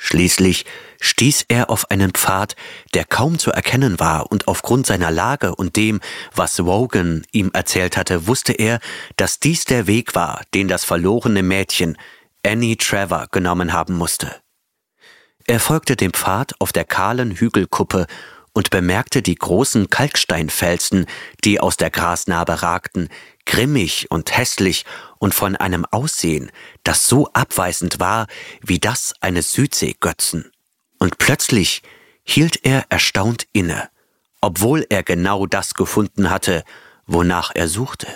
Schließlich stieß er auf einen Pfad, der kaum zu erkennen war, und aufgrund seiner Lage und dem, was Wogan ihm erzählt hatte, wusste er, dass dies der Weg war, den das verlorene Mädchen Annie Trevor genommen haben musste. Er folgte dem Pfad auf der kahlen Hügelkuppe und bemerkte die großen Kalksteinfelsen, die aus der Grasnarbe ragten, grimmig und hässlich und von einem Aussehen, das so abweisend war wie das eines Südseegötzen. Und plötzlich hielt er erstaunt inne, obwohl er genau das gefunden hatte, wonach er suchte.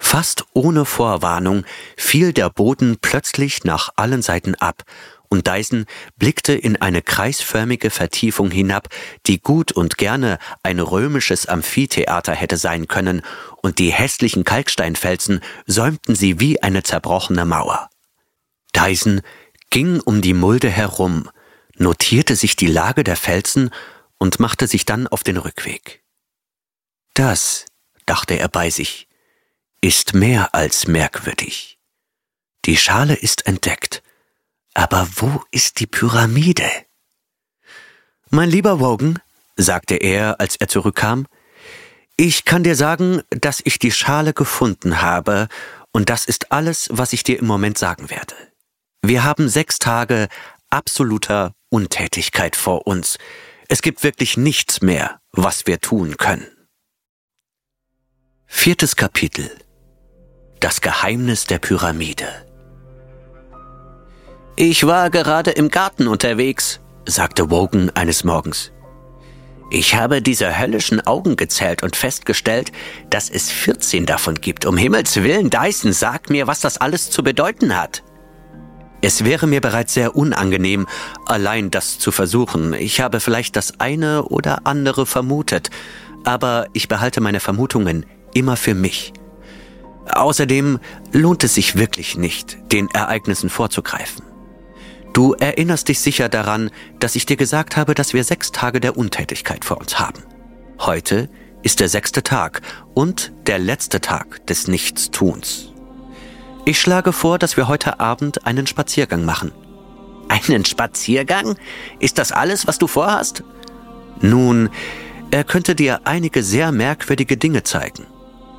Fast ohne Vorwarnung fiel der Boden plötzlich nach allen Seiten ab und Dyson blickte in eine kreisförmige Vertiefung hinab, die gut und gerne ein römisches Amphitheater hätte sein können, und die hässlichen Kalksteinfelsen säumten sie wie eine zerbrochene Mauer. Dyson ging um die Mulde herum, notierte sich die Lage der Felsen und machte sich dann auf den Rückweg. Das, dachte er bei sich, ist mehr als merkwürdig. Die Schale ist entdeckt, aber wo ist die Pyramide? Mein lieber Wogan, sagte er, als er zurückkam, ich kann dir sagen, dass ich die Schale gefunden habe, und das ist alles, was ich dir im Moment sagen werde. Wir haben sechs Tage absoluter Untätigkeit vor uns. Es gibt wirklich nichts mehr, was wir tun können. Viertes Kapitel Das Geheimnis der Pyramide ich war gerade im Garten unterwegs, sagte Wogan eines Morgens. Ich habe diese höllischen Augen gezählt und festgestellt, dass es 14 davon gibt. Um Himmels willen, Dyson, sag mir, was das alles zu bedeuten hat. Es wäre mir bereits sehr unangenehm, allein das zu versuchen. Ich habe vielleicht das eine oder andere vermutet, aber ich behalte meine Vermutungen immer für mich. Außerdem lohnt es sich wirklich nicht, den Ereignissen vorzugreifen. Du erinnerst dich sicher daran, dass ich dir gesagt habe, dass wir sechs Tage der Untätigkeit vor uns haben. Heute ist der sechste Tag und der letzte Tag des Nichtstuns. Ich schlage vor, dass wir heute Abend einen Spaziergang machen. Einen Spaziergang? Ist das alles, was du vorhast? Nun, Er könnte dir einige sehr merkwürdige Dinge zeigen.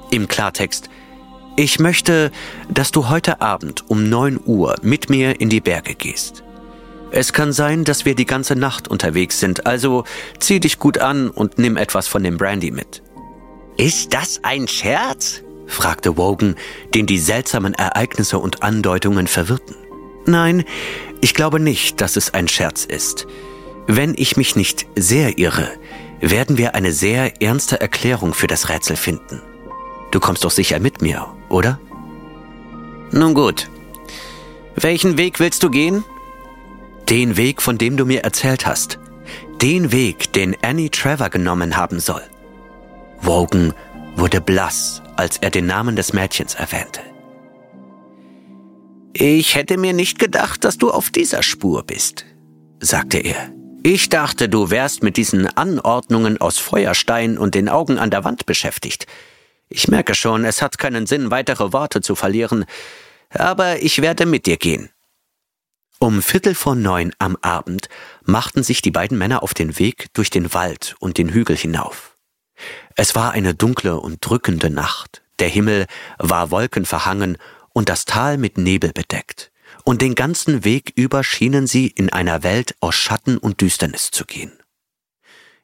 Im Klartext, ich möchte, dass du heute Abend um 9 Uhr mit mir in die Berge gehst. Es kann sein, dass wir die ganze Nacht unterwegs sind, also zieh dich gut an und nimm etwas von dem Brandy mit. Ist das ein Scherz? fragte Wogan, den die seltsamen Ereignisse und Andeutungen verwirrten. Nein, ich glaube nicht, dass es ein Scherz ist. Wenn ich mich nicht sehr irre, werden wir eine sehr ernste Erklärung für das Rätsel finden. Du kommst doch sicher mit mir, oder? Nun gut. Welchen Weg willst du gehen? Den Weg, von dem du mir erzählt hast. Den Weg, den Annie Trevor genommen haben soll. Wogan wurde blass, als er den Namen des Mädchens erwähnte. Ich hätte mir nicht gedacht, dass du auf dieser Spur bist, sagte er. Ich dachte, du wärst mit diesen Anordnungen aus Feuerstein und den Augen an der Wand beschäftigt. Ich merke schon, es hat keinen Sinn, weitere Worte zu verlieren, aber ich werde mit dir gehen. Um Viertel vor neun am Abend machten sich die beiden Männer auf den Weg durch den Wald und den Hügel hinauf. Es war eine dunkle und drückende Nacht, der Himmel war wolkenverhangen und das Tal mit Nebel bedeckt, und den ganzen Weg über schienen sie in einer Welt aus Schatten und Düsternis zu gehen.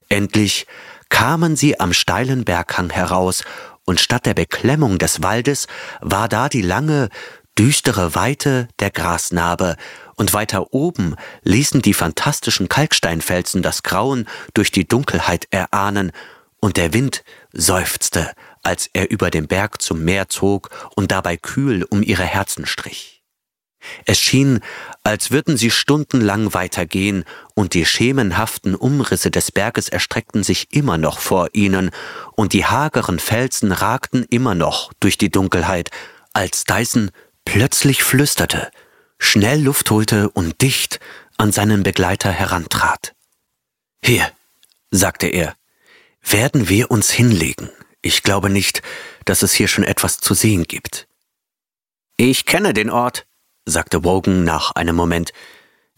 Endlich kamen sie am steilen Berghang heraus und statt der Beklemmung des Waldes war da die lange, düstere Weite der Grasnarbe, und weiter oben ließen die fantastischen Kalksteinfelsen das Grauen durch die Dunkelheit erahnen, und der Wind seufzte, als er über den Berg zum Meer zog und dabei kühl um ihre Herzen strich. Es schien, als würden sie stundenlang weitergehen, und die schemenhaften Umrisse des Berges erstreckten sich immer noch vor ihnen, und die hageren Felsen ragten immer noch durch die Dunkelheit, als Dyson plötzlich flüsterte, schnell Luft holte und dicht an seinen Begleiter herantrat. Hier, sagte er, werden wir uns hinlegen. Ich glaube nicht, dass es hier schon etwas zu sehen gibt. Ich kenne den Ort, sagte Wogan nach einem Moment.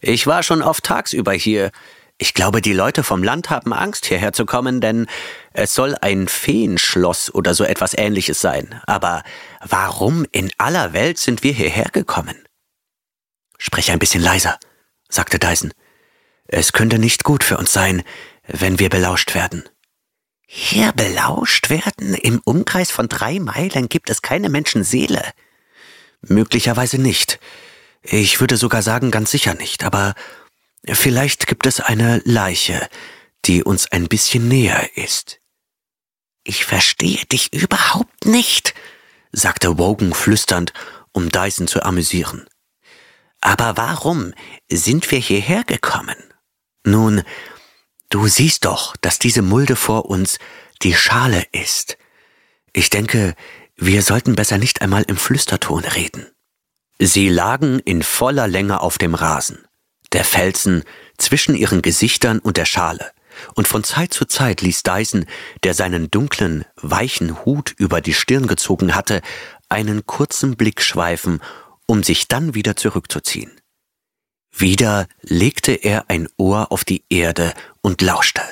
Ich war schon oft tagsüber hier. Ich glaube, die Leute vom Land haben Angst, hierher zu kommen, denn es soll ein Feenschloss oder so etwas ähnliches sein. Aber warum in aller Welt sind wir hierher gekommen? Sprich ein bisschen leiser, sagte Dyson. Es könnte nicht gut für uns sein, wenn wir belauscht werden. Hier belauscht werden? Im Umkreis von drei Meilen gibt es keine Menschenseele. Möglicherweise nicht. Ich würde sogar sagen, ganz sicher nicht, aber vielleicht gibt es eine Leiche, die uns ein bisschen näher ist. Ich verstehe dich überhaupt nicht, sagte Wogan flüsternd, um Dyson zu amüsieren. Aber warum sind wir hierher gekommen? Nun, du siehst doch, dass diese Mulde vor uns die Schale ist. Ich denke, wir sollten besser nicht einmal im Flüsterton reden. Sie lagen in voller Länge auf dem Rasen, der Felsen zwischen ihren Gesichtern und der Schale, und von Zeit zu Zeit ließ Dyson, der seinen dunklen, weichen Hut über die Stirn gezogen hatte, einen kurzen Blick schweifen, um sich dann wieder zurückzuziehen. Wieder legte er ein Ohr auf die Erde und lauschte.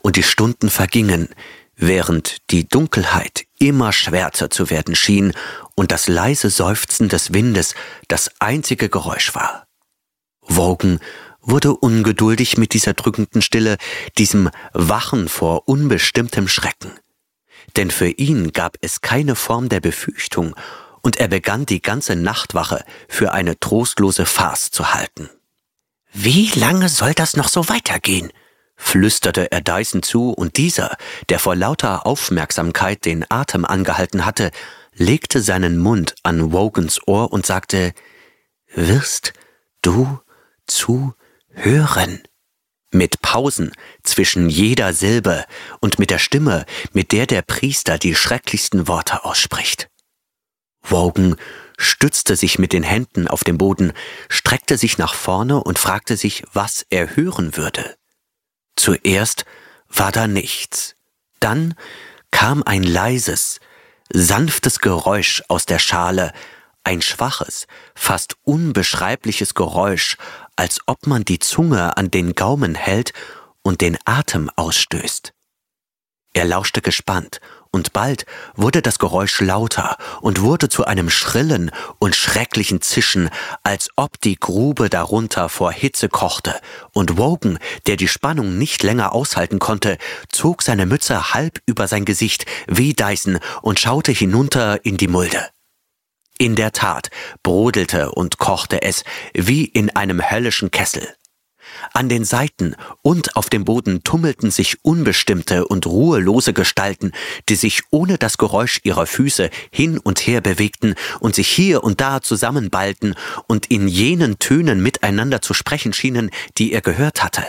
Und die Stunden vergingen, während die Dunkelheit immer schwärzer zu werden schien und das leise Seufzen des Windes das einzige Geräusch war. Wogan wurde ungeduldig mit dieser drückenden Stille, diesem Wachen vor unbestimmtem Schrecken. Denn für ihn gab es keine Form der Befürchtung, und er begann die ganze Nachtwache für eine trostlose Farce zu halten. Wie lange soll das noch so weitergehen? Flüsterte er Dyson zu, und dieser, der vor lauter Aufmerksamkeit den Atem angehalten hatte, legte seinen Mund an Wogans Ohr und sagte, Wirst du zu hören? Mit Pausen zwischen jeder Silbe und mit der Stimme, mit der der Priester die schrecklichsten Worte ausspricht. Wogan stützte sich mit den Händen auf den Boden, streckte sich nach vorne und fragte sich, was er hören würde. Zuerst war da nichts. Dann kam ein leises, sanftes Geräusch aus der Schale, ein schwaches, fast unbeschreibliches Geräusch, als ob man die Zunge an den Gaumen hält und den Atem ausstößt. Er lauschte gespannt, und bald wurde das Geräusch lauter und wurde zu einem schrillen und schrecklichen Zischen, als ob die Grube darunter vor Hitze kochte, und Wogan, der die Spannung nicht länger aushalten konnte, zog seine Mütze halb über sein Gesicht wie Dyson und schaute hinunter in die Mulde. In der Tat brodelte und kochte es wie in einem höllischen Kessel. An den Seiten und auf dem Boden tummelten sich unbestimmte und ruhelose Gestalten, die sich ohne das Geräusch ihrer Füße hin und her bewegten und sich hier und da zusammenballten und in jenen Tönen miteinander zu sprechen schienen, die er gehört hatte.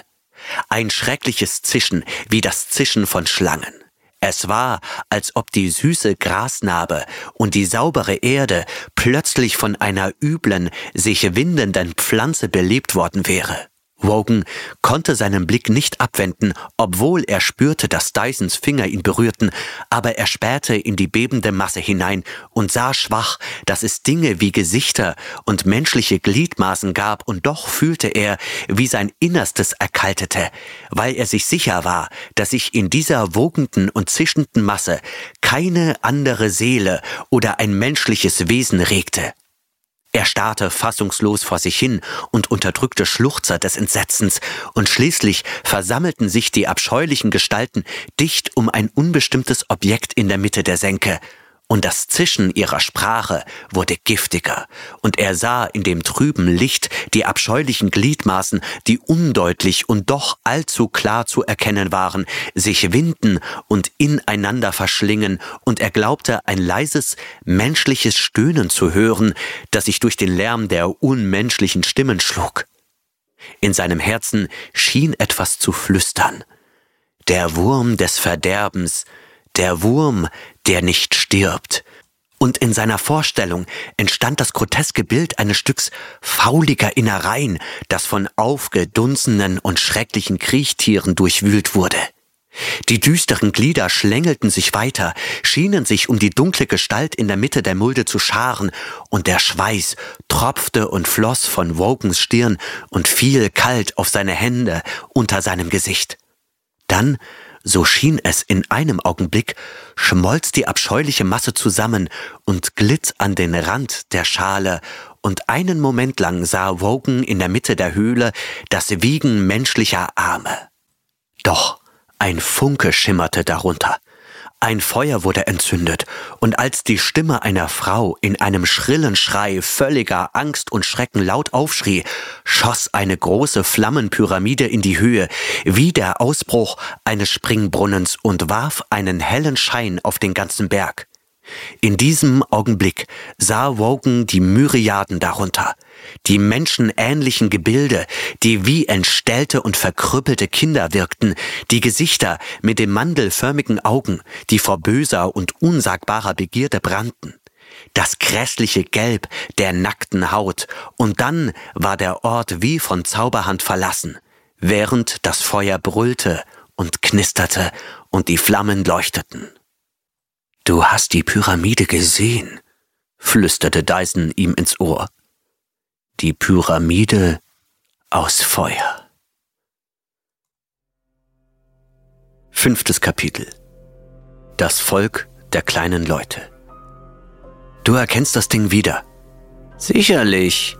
Ein schreckliches Zischen wie das Zischen von Schlangen. Es war, als ob die süße Grasnarbe und die saubere Erde plötzlich von einer üblen, sich windenden Pflanze belebt worden wäre. Wogan konnte seinen Blick nicht abwenden, obwohl er spürte, dass Dysons Finger ihn berührten, aber er spähte in die bebende Masse hinein und sah schwach, dass es Dinge wie Gesichter und menschliche Gliedmaßen gab, und doch fühlte er, wie sein Innerstes erkaltete, weil er sich sicher war, dass sich in dieser wogenden und zischenden Masse keine andere Seele oder ein menschliches Wesen regte. Er starrte fassungslos vor sich hin und unterdrückte Schluchzer des Entsetzens, und schließlich versammelten sich die abscheulichen Gestalten dicht um ein unbestimmtes Objekt in der Mitte der Senke, und das Zischen ihrer Sprache wurde giftiger, und er sah in dem trüben Licht die abscheulichen Gliedmaßen, die undeutlich und doch allzu klar zu erkennen waren, sich winden und ineinander verschlingen, und er glaubte ein leises menschliches Stöhnen zu hören, das sich durch den Lärm der unmenschlichen Stimmen schlug. In seinem Herzen schien etwas zu flüstern. Der Wurm des Verderbens, der Wurm, der nicht stirbt. Und in seiner Vorstellung entstand das groteske Bild eines Stücks fauliger Innereien, das von aufgedunsenen und schrecklichen Kriechtieren durchwühlt wurde. Die düsteren Glieder schlängelten sich weiter, schienen sich um die dunkle Gestalt in der Mitte der Mulde zu scharen, und der Schweiß tropfte und floss von Wogans Stirn und fiel kalt auf seine Hände unter seinem Gesicht. Dann so schien es in einem Augenblick, schmolz die abscheuliche Masse zusammen und glitt an den Rand der Schale, und einen Moment lang sah Wogan in der Mitte der Höhle das Wiegen menschlicher Arme. Doch ein Funke schimmerte darunter. Ein Feuer wurde entzündet, und als die Stimme einer Frau in einem schrillen Schrei völliger Angst und Schrecken laut aufschrie, schoss eine große Flammenpyramide in die Höhe, wie der Ausbruch eines Springbrunnens und warf einen hellen Schein auf den ganzen Berg. In diesem Augenblick sah Wogan die Myriaden darunter, die menschenähnlichen Gebilde, die wie entstellte und verkrüppelte Kinder wirkten, die Gesichter mit den mandelförmigen Augen, die vor böser und unsagbarer Begierde brannten, das grässliche Gelb der nackten Haut, und dann war der Ort wie von Zauberhand verlassen, während das Feuer brüllte und knisterte und die Flammen leuchteten. Du hast die Pyramide gesehen, flüsterte Dyson ihm ins Ohr. Die Pyramide aus Feuer. Fünftes Kapitel. Das Volk der kleinen Leute. Du erkennst das Ding wieder. Sicherlich.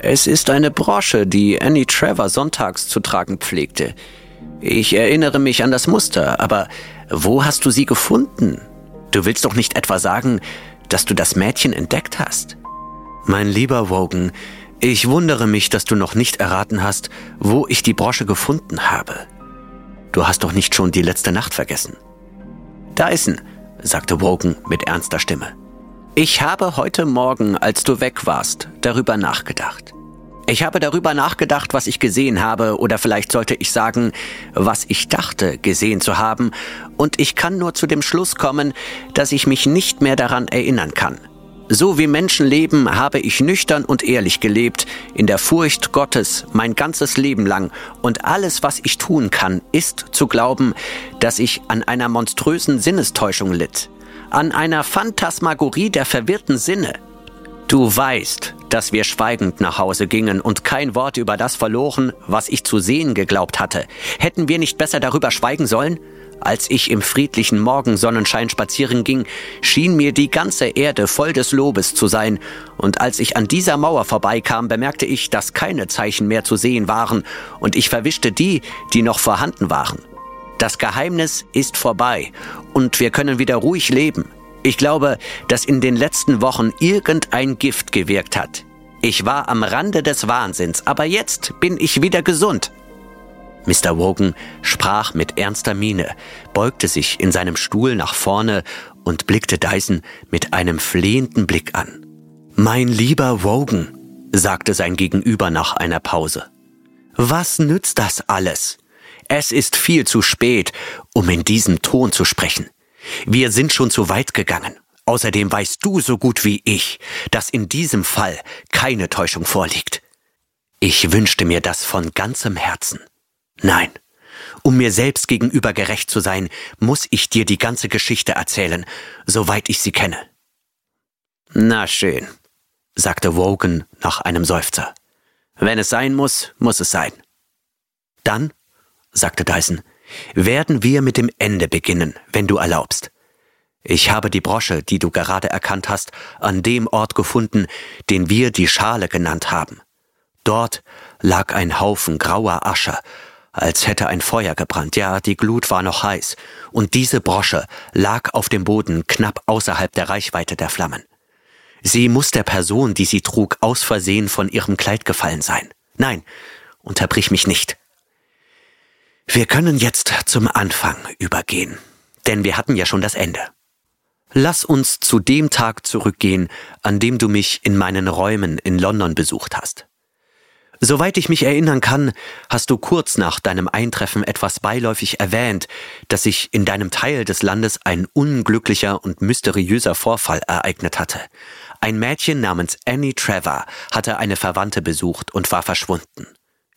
Es ist eine Brosche, die Annie Trevor sonntags zu tragen pflegte. Ich erinnere mich an das Muster, aber wo hast du sie gefunden? Du willst doch nicht etwa sagen, dass du das Mädchen entdeckt hast? Mein lieber Wogan, ich wundere mich, dass du noch nicht erraten hast, wo ich die Brosche gefunden habe. Du hast doch nicht schon die letzte Nacht vergessen. Dyson, sagte Wogan mit ernster Stimme. Ich habe heute Morgen, als du weg warst, darüber nachgedacht. Ich habe darüber nachgedacht, was ich gesehen habe, oder vielleicht sollte ich sagen, was ich dachte gesehen zu haben, und ich kann nur zu dem Schluss kommen, dass ich mich nicht mehr daran erinnern kann. So wie Menschen leben, habe ich nüchtern und ehrlich gelebt, in der Furcht Gottes mein ganzes Leben lang, und alles, was ich tun kann, ist zu glauben, dass ich an einer monströsen Sinnestäuschung litt, an einer Phantasmagorie der verwirrten Sinne, Du weißt, dass wir schweigend nach Hause gingen und kein Wort über das verloren, was ich zu sehen geglaubt hatte. Hätten wir nicht besser darüber schweigen sollen? Als ich im friedlichen Morgensonnenschein spazieren ging, schien mir die ganze Erde voll des Lobes zu sein, und als ich an dieser Mauer vorbeikam, bemerkte ich, dass keine Zeichen mehr zu sehen waren, und ich verwischte die, die noch vorhanden waren. Das Geheimnis ist vorbei, und wir können wieder ruhig leben. Ich glaube, dass in den letzten Wochen irgendein Gift gewirkt hat. Ich war am Rande des Wahnsinns, aber jetzt bin ich wieder gesund. Mr. Wogan sprach mit ernster Miene, beugte sich in seinem Stuhl nach vorne und blickte Dyson mit einem flehenden Blick an. Mein lieber Wogan, sagte sein Gegenüber nach einer Pause, was nützt das alles? Es ist viel zu spät, um in diesem Ton zu sprechen. Wir sind schon zu weit gegangen. Außerdem weißt du so gut wie ich, dass in diesem Fall keine Täuschung vorliegt. Ich wünschte mir das von ganzem Herzen. Nein, um mir selbst gegenüber gerecht zu sein, muss ich dir die ganze Geschichte erzählen, soweit ich sie kenne. Na schön, sagte Wogan nach einem Seufzer. Wenn es sein muss, muss es sein. Dann, sagte Dyson, werden wir mit dem Ende beginnen, wenn du erlaubst. Ich habe die Brosche, die du gerade erkannt hast, an dem Ort gefunden, den wir die Schale genannt haben. Dort lag ein Haufen grauer Asche, als hätte ein Feuer gebrannt. Ja, die Glut war noch heiß. Und diese Brosche lag auf dem Boden knapp außerhalb der Reichweite der Flammen. Sie muss der Person, die sie trug, aus Versehen von ihrem Kleid gefallen sein. Nein, unterbrich mich nicht. Wir können jetzt zum Anfang übergehen, denn wir hatten ja schon das Ende. Lass uns zu dem Tag zurückgehen, an dem du mich in meinen Räumen in London besucht hast. Soweit ich mich erinnern kann, hast du kurz nach deinem Eintreffen etwas beiläufig erwähnt, dass sich in deinem Teil des Landes ein unglücklicher und mysteriöser Vorfall ereignet hatte. Ein Mädchen namens Annie Trevor hatte eine Verwandte besucht und war verschwunden.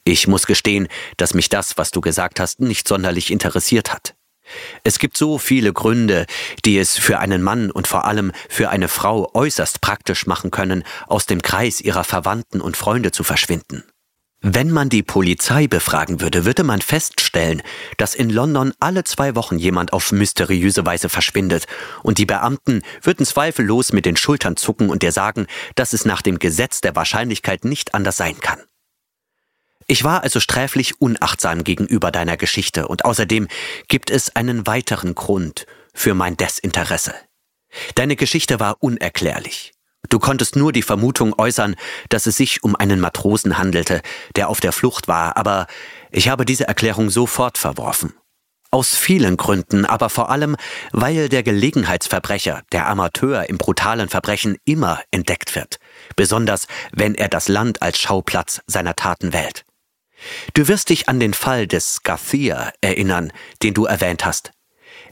Ich muss gestehen, dass mich das, was du gesagt hast, nicht sonderlich interessiert hat. Es gibt so viele Gründe, die es für einen Mann und vor allem für eine Frau äußerst praktisch machen können, aus dem Kreis ihrer Verwandten und Freunde zu verschwinden. Wenn man die Polizei befragen würde, würde man feststellen, dass in London alle zwei Wochen jemand auf mysteriöse Weise verschwindet, und die Beamten würden zweifellos mit den Schultern zucken und dir sagen, dass es nach dem Gesetz der Wahrscheinlichkeit nicht anders sein kann. Ich war also sträflich unachtsam gegenüber deiner Geschichte, und außerdem gibt es einen weiteren Grund für mein Desinteresse. Deine Geschichte war unerklärlich. Du konntest nur die Vermutung äußern, dass es sich um einen Matrosen handelte, der auf der Flucht war, aber ich habe diese Erklärung sofort verworfen. Aus vielen Gründen, aber vor allem, weil der Gelegenheitsverbrecher, der Amateur im brutalen Verbrechen immer entdeckt wird, besonders wenn er das Land als Schauplatz seiner Taten wählt. Du wirst dich an den Fall des Garcia erinnern, den du erwähnt hast.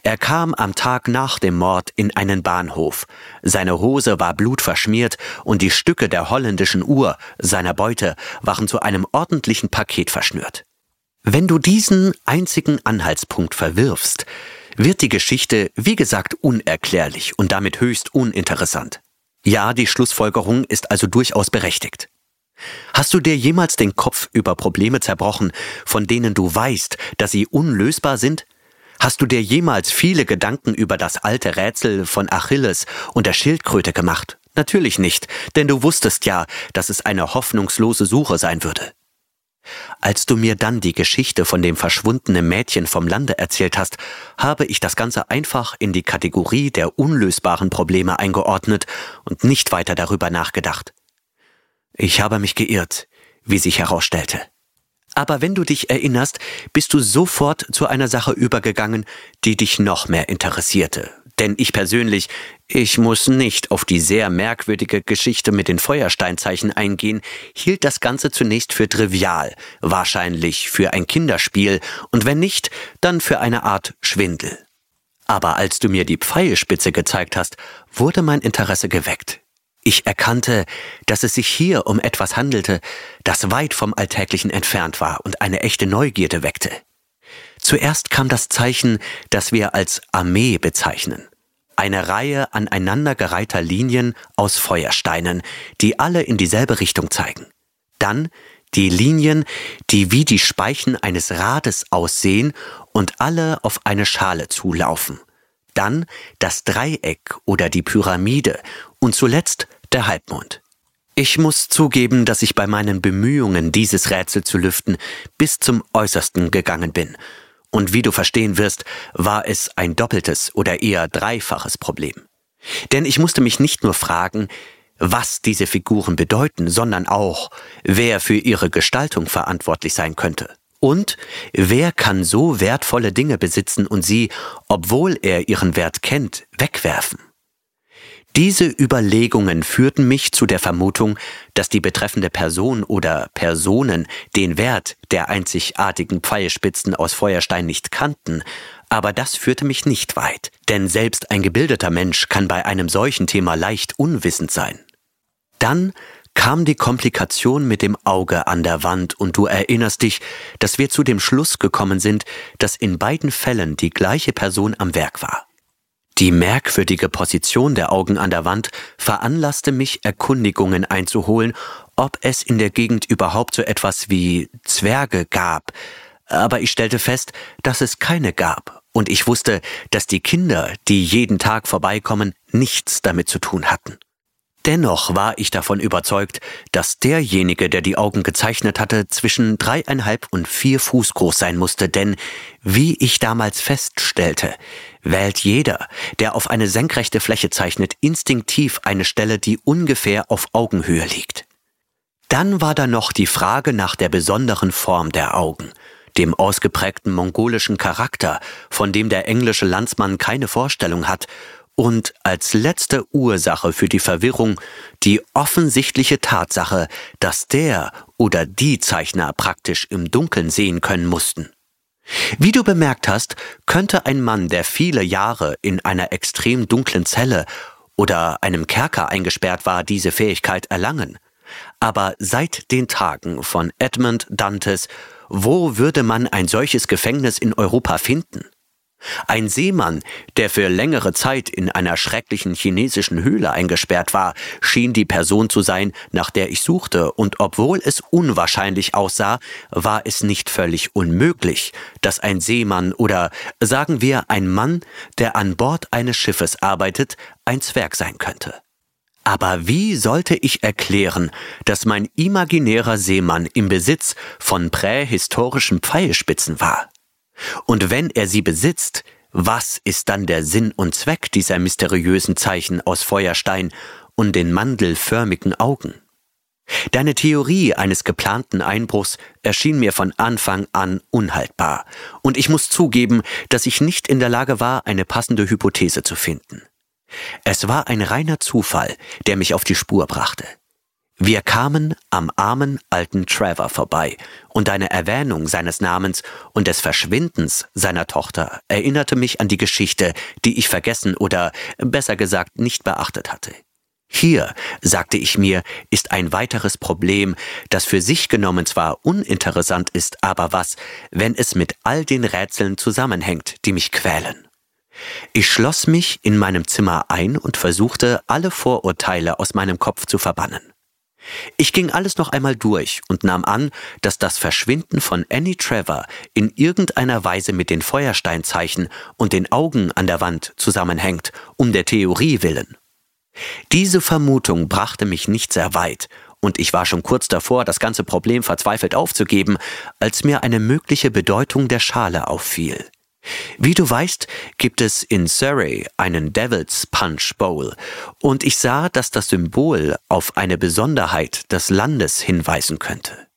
Er kam am Tag nach dem Mord in einen Bahnhof. Seine Hose war blutverschmiert und die Stücke der holländischen Uhr, seiner Beute, waren zu einem ordentlichen Paket verschnürt. Wenn du diesen einzigen Anhaltspunkt verwirfst, wird die Geschichte, wie gesagt, unerklärlich und damit höchst uninteressant. Ja, die Schlussfolgerung ist also durchaus berechtigt. Hast du dir jemals den Kopf über Probleme zerbrochen, von denen du weißt, dass sie unlösbar sind? Hast du dir jemals viele Gedanken über das alte Rätsel von Achilles und der Schildkröte gemacht? Natürlich nicht, denn du wusstest ja, dass es eine hoffnungslose Suche sein würde. Als du mir dann die Geschichte von dem verschwundenen Mädchen vom Lande erzählt hast, habe ich das Ganze einfach in die Kategorie der unlösbaren Probleme eingeordnet und nicht weiter darüber nachgedacht. Ich habe mich geirrt, wie sich herausstellte. Aber wenn du dich erinnerst, bist du sofort zu einer Sache übergegangen, die dich noch mehr interessierte. Denn ich persönlich, ich muss nicht auf die sehr merkwürdige Geschichte mit den Feuersteinzeichen eingehen, hielt das Ganze zunächst für trivial, wahrscheinlich für ein Kinderspiel und wenn nicht, dann für eine Art Schwindel. Aber als du mir die Pfeilspitze gezeigt hast, wurde mein Interesse geweckt. Ich erkannte, dass es sich hier um etwas handelte, das weit vom Alltäglichen entfernt war und eine echte Neugierde weckte. Zuerst kam das Zeichen, das wir als Armee bezeichnen. Eine Reihe aneinandergereihter Linien aus Feuersteinen, die alle in dieselbe Richtung zeigen. Dann die Linien, die wie die Speichen eines Rades aussehen und alle auf eine Schale zulaufen. Dann das Dreieck oder die Pyramide und zuletzt der Halbmond. Ich muss zugeben, dass ich bei meinen Bemühungen, dieses Rätsel zu lüften, bis zum Äußersten gegangen bin. Und wie du verstehen wirst, war es ein doppeltes oder eher dreifaches Problem. Denn ich musste mich nicht nur fragen, was diese Figuren bedeuten, sondern auch, wer für ihre Gestaltung verantwortlich sein könnte. Und wer kann so wertvolle Dinge besitzen und sie, obwohl er ihren Wert kennt, wegwerfen? Diese Überlegungen führten mich zu der Vermutung, dass die betreffende Person oder Personen den Wert der einzigartigen Pfeilspitzen aus Feuerstein nicht kannten, aber das führte mich nicht weit, denn selbst ein gebildeter Mensch kann bei einem solchen Thema leicht unwissend sein. Dann kam die Komplikation mit dem Auge an der Wand und du erinnerst dich, dass wir zu dem Schluss gekommen sind, dass in beiden Fällen die gleiche Person am Werk war. Die merkwürdige Position der Augen an der Wand veranlasste mich, Erkundigungen einzuholen, ob es in der Gegend überhaupt so etwas wie Zwerge gab, aber ich stellte fest, dass es keine gab, und ich wusste, dass die Kinder, die jeden Tag vorbeikommen, nichts damit zu tun hatten. Dennoch war ich davon überzeugt, dass derjenige, der die Augen gezeichnet hatte, zwischen dreieinhalb und vier Fuß groß sein musste, denn, wie ich damals feststellte, wählt jeder, der auf eine senkrechte Fläche zeichnet, instinktiv eine Stelle, die ungefähr auf Augenhöhe liegt. Dann war da noch die Frage nach der besonderen Form der Augen, dem ausgeprägten mongolischen Charakter, von dem der englische Landsmann keine Vorstellung hat und als letzte Ursache für die Verwirrung die offensichtliche Tatsache, dass der oder die Zeichner praktisch im Dunkeln sehen können mussten. Wie du bemerkt hast, könnte ein Mann, der viele Jahre in einer extrem dunklen Zelle oder einem Kerker eingesperrt war, diese Fähigkeit erlangen. Aber seit den Tagen von Edmund Dantes, wo würde man ein solches Gefängnis in Europa finden? Ein Seemann, der für längere Zeit in einer schrecklichen chinesischen Höhle eingesperrt war, schien die Person zu sein, nach der ich suchte, und obwohl es unwahrscheinlich aussah, war es nicht völlig unmöglich, dass ein Seemann oder sagen wir ein Mann, der an Bord eines Schiffes arbeitet, ein Zwerg sein könnte. Aber wie sollte ich erklären, dass mein imaginärer Seemann im Besitz von prähistorischen Pfeilspitzen war? Und wenn er sie besitzt, was ist dann der Sinn und Zweck dieser mysteriösen Zeichen aus Feuerstein und den mandelförmigen Augen? Deine Theorie eines geplanten Einbruchs erschien mir von Anfang an unhaltbar, und ich muss zugeben, dass ich nicht in der Lage war, eine passende Hypothese zu finden. Es war ein reiner Zufall, der mich auf die Spur brachte. Wir kamen am armen alten Trevor vorbei, und deine Erwähnung seines Namens und des Verschwindens seiner Tochter erinnerte mich an die Geschichte, die ich vergessen oder besser gesagt nicht beachtet hatte. Hier, sagte ich mir, ist ein weiteres Problem, das für sich genommen zwar uninteressant ist, aber was, wenn es mit all den Rätseln zusammenhängt, die mich quälen. Ich schloss mich in meinem Zimmer ein und versuchte, alle Vorurteile aus meinem Kopf zu verbannen. Ich ging alles noch einmal durch und nahm an, dass das Verschwinden von Annie Trevor in irgendeiner Weise mit den Feuersteinzeichen und den Augen an der Wand zusammenhängt, um der Theorie willen. Diese Vermutung brachte mich nicht sehr weit, und ich war schon kurz davor, das ganze Problem verzweifelt aufzugeben, als mir eine mögliche Bedeutung der Schale auffiel. Wie du weißt, gibt es in Surrey einen Devil's Punch Bowl, und ich sah, dass das Symbol auf eine Besonderheit des Landes hinweisen könnte.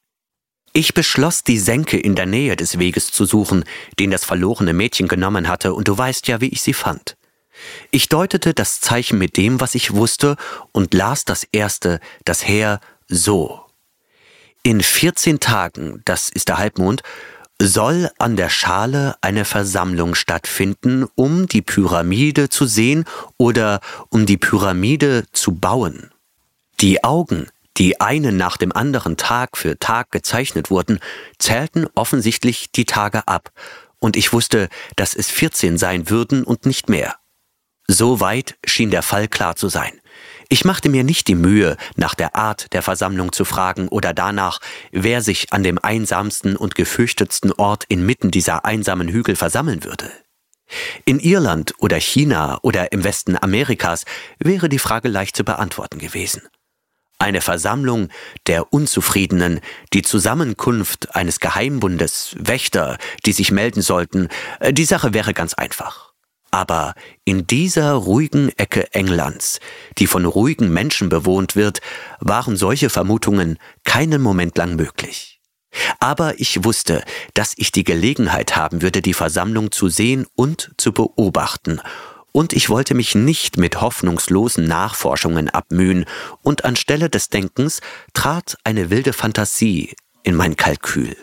Ich beschloss, die Senke in der Nähe des Weges zu suchen, den das verlorene Mädchen genommen hatte, und du weißt ja, wie ich sie fand. Ich deutete das Zeichen mit dem, was ich wusste, und las das erste, das Heer, so. In vierzehn Tagen, das ist der Halbmond, soll an der Schale eine Versammlung stattfinden, um die Pyramide zu sehen oder um die Pyramide zu bauen. Die Augen, die einen nach dem anderen Tag für Tag gezeichnet wurden, zählten offensichtlich die Tage ab, und ich wusste, dass es 14 sein würden und nicht mehr. So weit schien der Fall klar zu sein. Ich machte mir nicht die Mühe, nach der Art der Versammlung zu fragen oder danach, wer sich an dem einsamsten und gefürchtetsten Ort inmitten dieser einsamen Hügel versammeln würde. In Irland oder China oder im Westen Amerikas wäre die Frage leicht zu beantworten gewesen. Eine Versammlung der Unzufriedenen, die Zusammenkunft eines Geheimbundes, Wächter, die sich melden sollten, äh, die Sache wäre ganz einfach. Aber in dieser ruhigen Ecke Englands, die von ruhigen Menschen bewohnt wird, waren solche Vermutungen keinen Moment lang möglich. Aber ich wusste, dass ich die Gelegenheit haben würde, die Versammlung zu sehen und zu beobachten, und ich wollte mich nicht mit hoffnungslosen Nachforschungen abmühen, und anstelle des Denkens trat eine wilde Fantasie in mein Kalkül.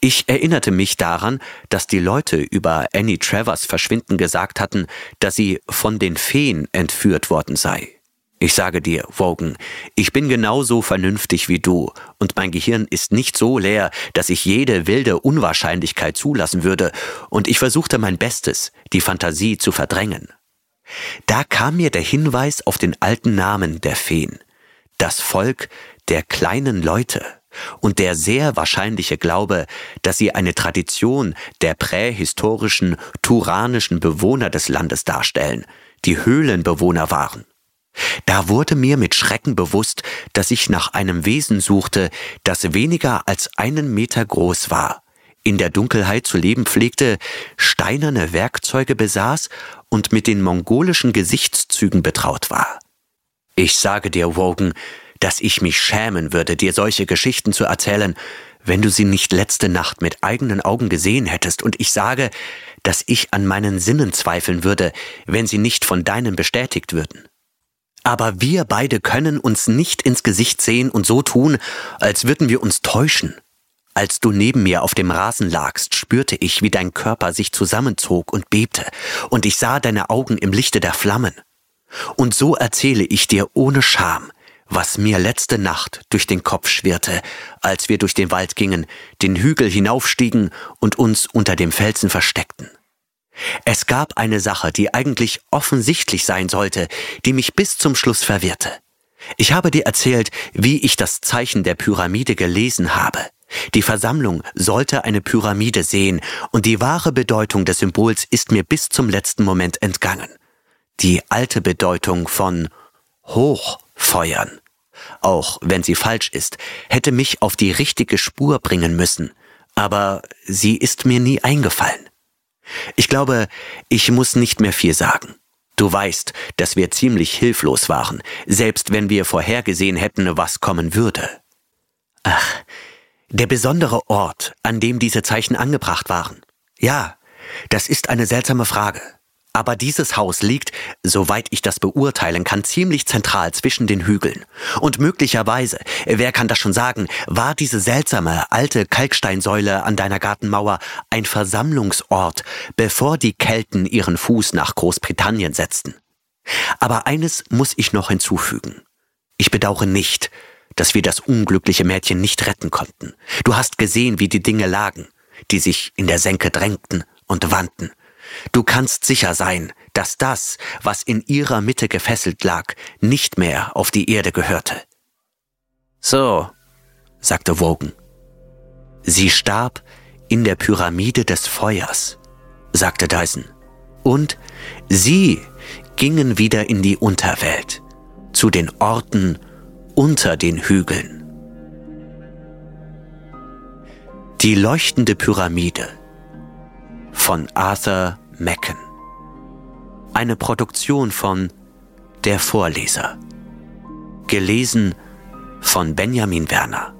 Ich erinnerte mich daran, dass die Leute über Annie Travers Verschwinden gesagt hatten, dass sie von den Feen entführt worden sei. Ich sage dir, Wogan, ich bin genauso vernünftig wie du, und mein Gehirn ist nicht so leer, dass ich jede wilde Unwahrscheinlichkeit zulassen würde, und ich versuchte mein Bestes, die Fantasie zu verdrängen. Da kam mir der Hinweis auf den alten Namen der Feen, das Volk der kleinen Leute und der sehr wahrscheinliche Glaube, dass sie eine Tradition der prähistorischen, turanischen Bewohner des Landes darstellen, die Höhlenbewohner waren. Da wurde mir mit Schrecken bewusst, dass ich nach einem Wesen suchte, das weniger als einen Meter groß war, in der Dunkelheit zu leben pflegte, steinerne Werkzeuge besaß und mit den mongolischen Gesichtszügen betraut war. Ich sage dir, Wogan, dass ich mich schämen würde, dir solche Geschichten zu erzählen, wenn du sie nicht letzte Nacht mit eigenen Augen gesehen hättest, und ich sage, dass ich an meinen Sinnen zweifeln würde, wenn sie nicht von deinen bestätigt würden. Aber wir beide können uns nicht ins Gesicht sehen und so tun, als würden wir uns täuschen. Als du neben mir auf dem Rasen lagst, spürte ich, wie dein Körper sich zusammenzog und bebte, und ich sah deine Augen im Lichte der Flammen. Und so erzähle ich dir ohne Scham, was mir letzte Nacht durch den Kopf schwirrte, als wir durch den Wald gingen, den Hügel hinaufstiegen und uns unter dem Felsen versteckten. Es gab eine Sache, die eigentlich offensichtlich sein sollte, die mich bis zum Schluss verwirrte. Ich habe dir erzählt, wie ich das Zeichen der Pyramide gelesen habe. Die Versammlung sollte eine Pyramide sehen, und die wahre Bedeutung des Symbols ist mir bis zum letzten Moment entgangen. Die alte Bedeutung von Hochfeuern, auch wenn sie falsch ist, hätte mich auf die richtige Spur bringen müssen, aber sie ist mir nie eingefallen. Ich glaube, ich muss nicht mehr viel sagen. Du weißt, dass wir ziemlich hilflos waren, selbst wenn wir vorhergesehen hätten, was kommen würde. Ach, der besondere Ort, an dem diese Zeichen angebracht waren. Ja, das ist eine seltsame Frage. Aber dieses Haus liegt, soweit ich das beurteilen kann, ziemlich zentral zwischen den Hügeln. Und möglicherweise, wer kann das schon sagen, war diese seltsame alte Kalksteinsäule an deiner Gartenmauer ein Versammlungsort, bevor die Kelten ihren Fuß nach Großbritannien setzten. Aber eines muss ich noch hinzufügen. Ich bedauere nicht, dass wir das unglückliche Mädchen nicht retten konnten. Du hast gesehen, wie die Dinge lagen, die sich in der Senke drängten und wandten. Du kannst sicher sein, dass das, was in ihrer Mitte gefesselt lag, nicht mehr auf die Erde gehörte. So, sagte Wogan. Sie starb in der Pyramide des Feuers, sagte Dyson. Und sie gingen wieder in die Unterwelt, zu den Orten unter den Hügeln. Die leuchtende Pyramide von Arthur Mecken. Eine Produktion von Der Vorleser. Gelesen von Benjamin Werner.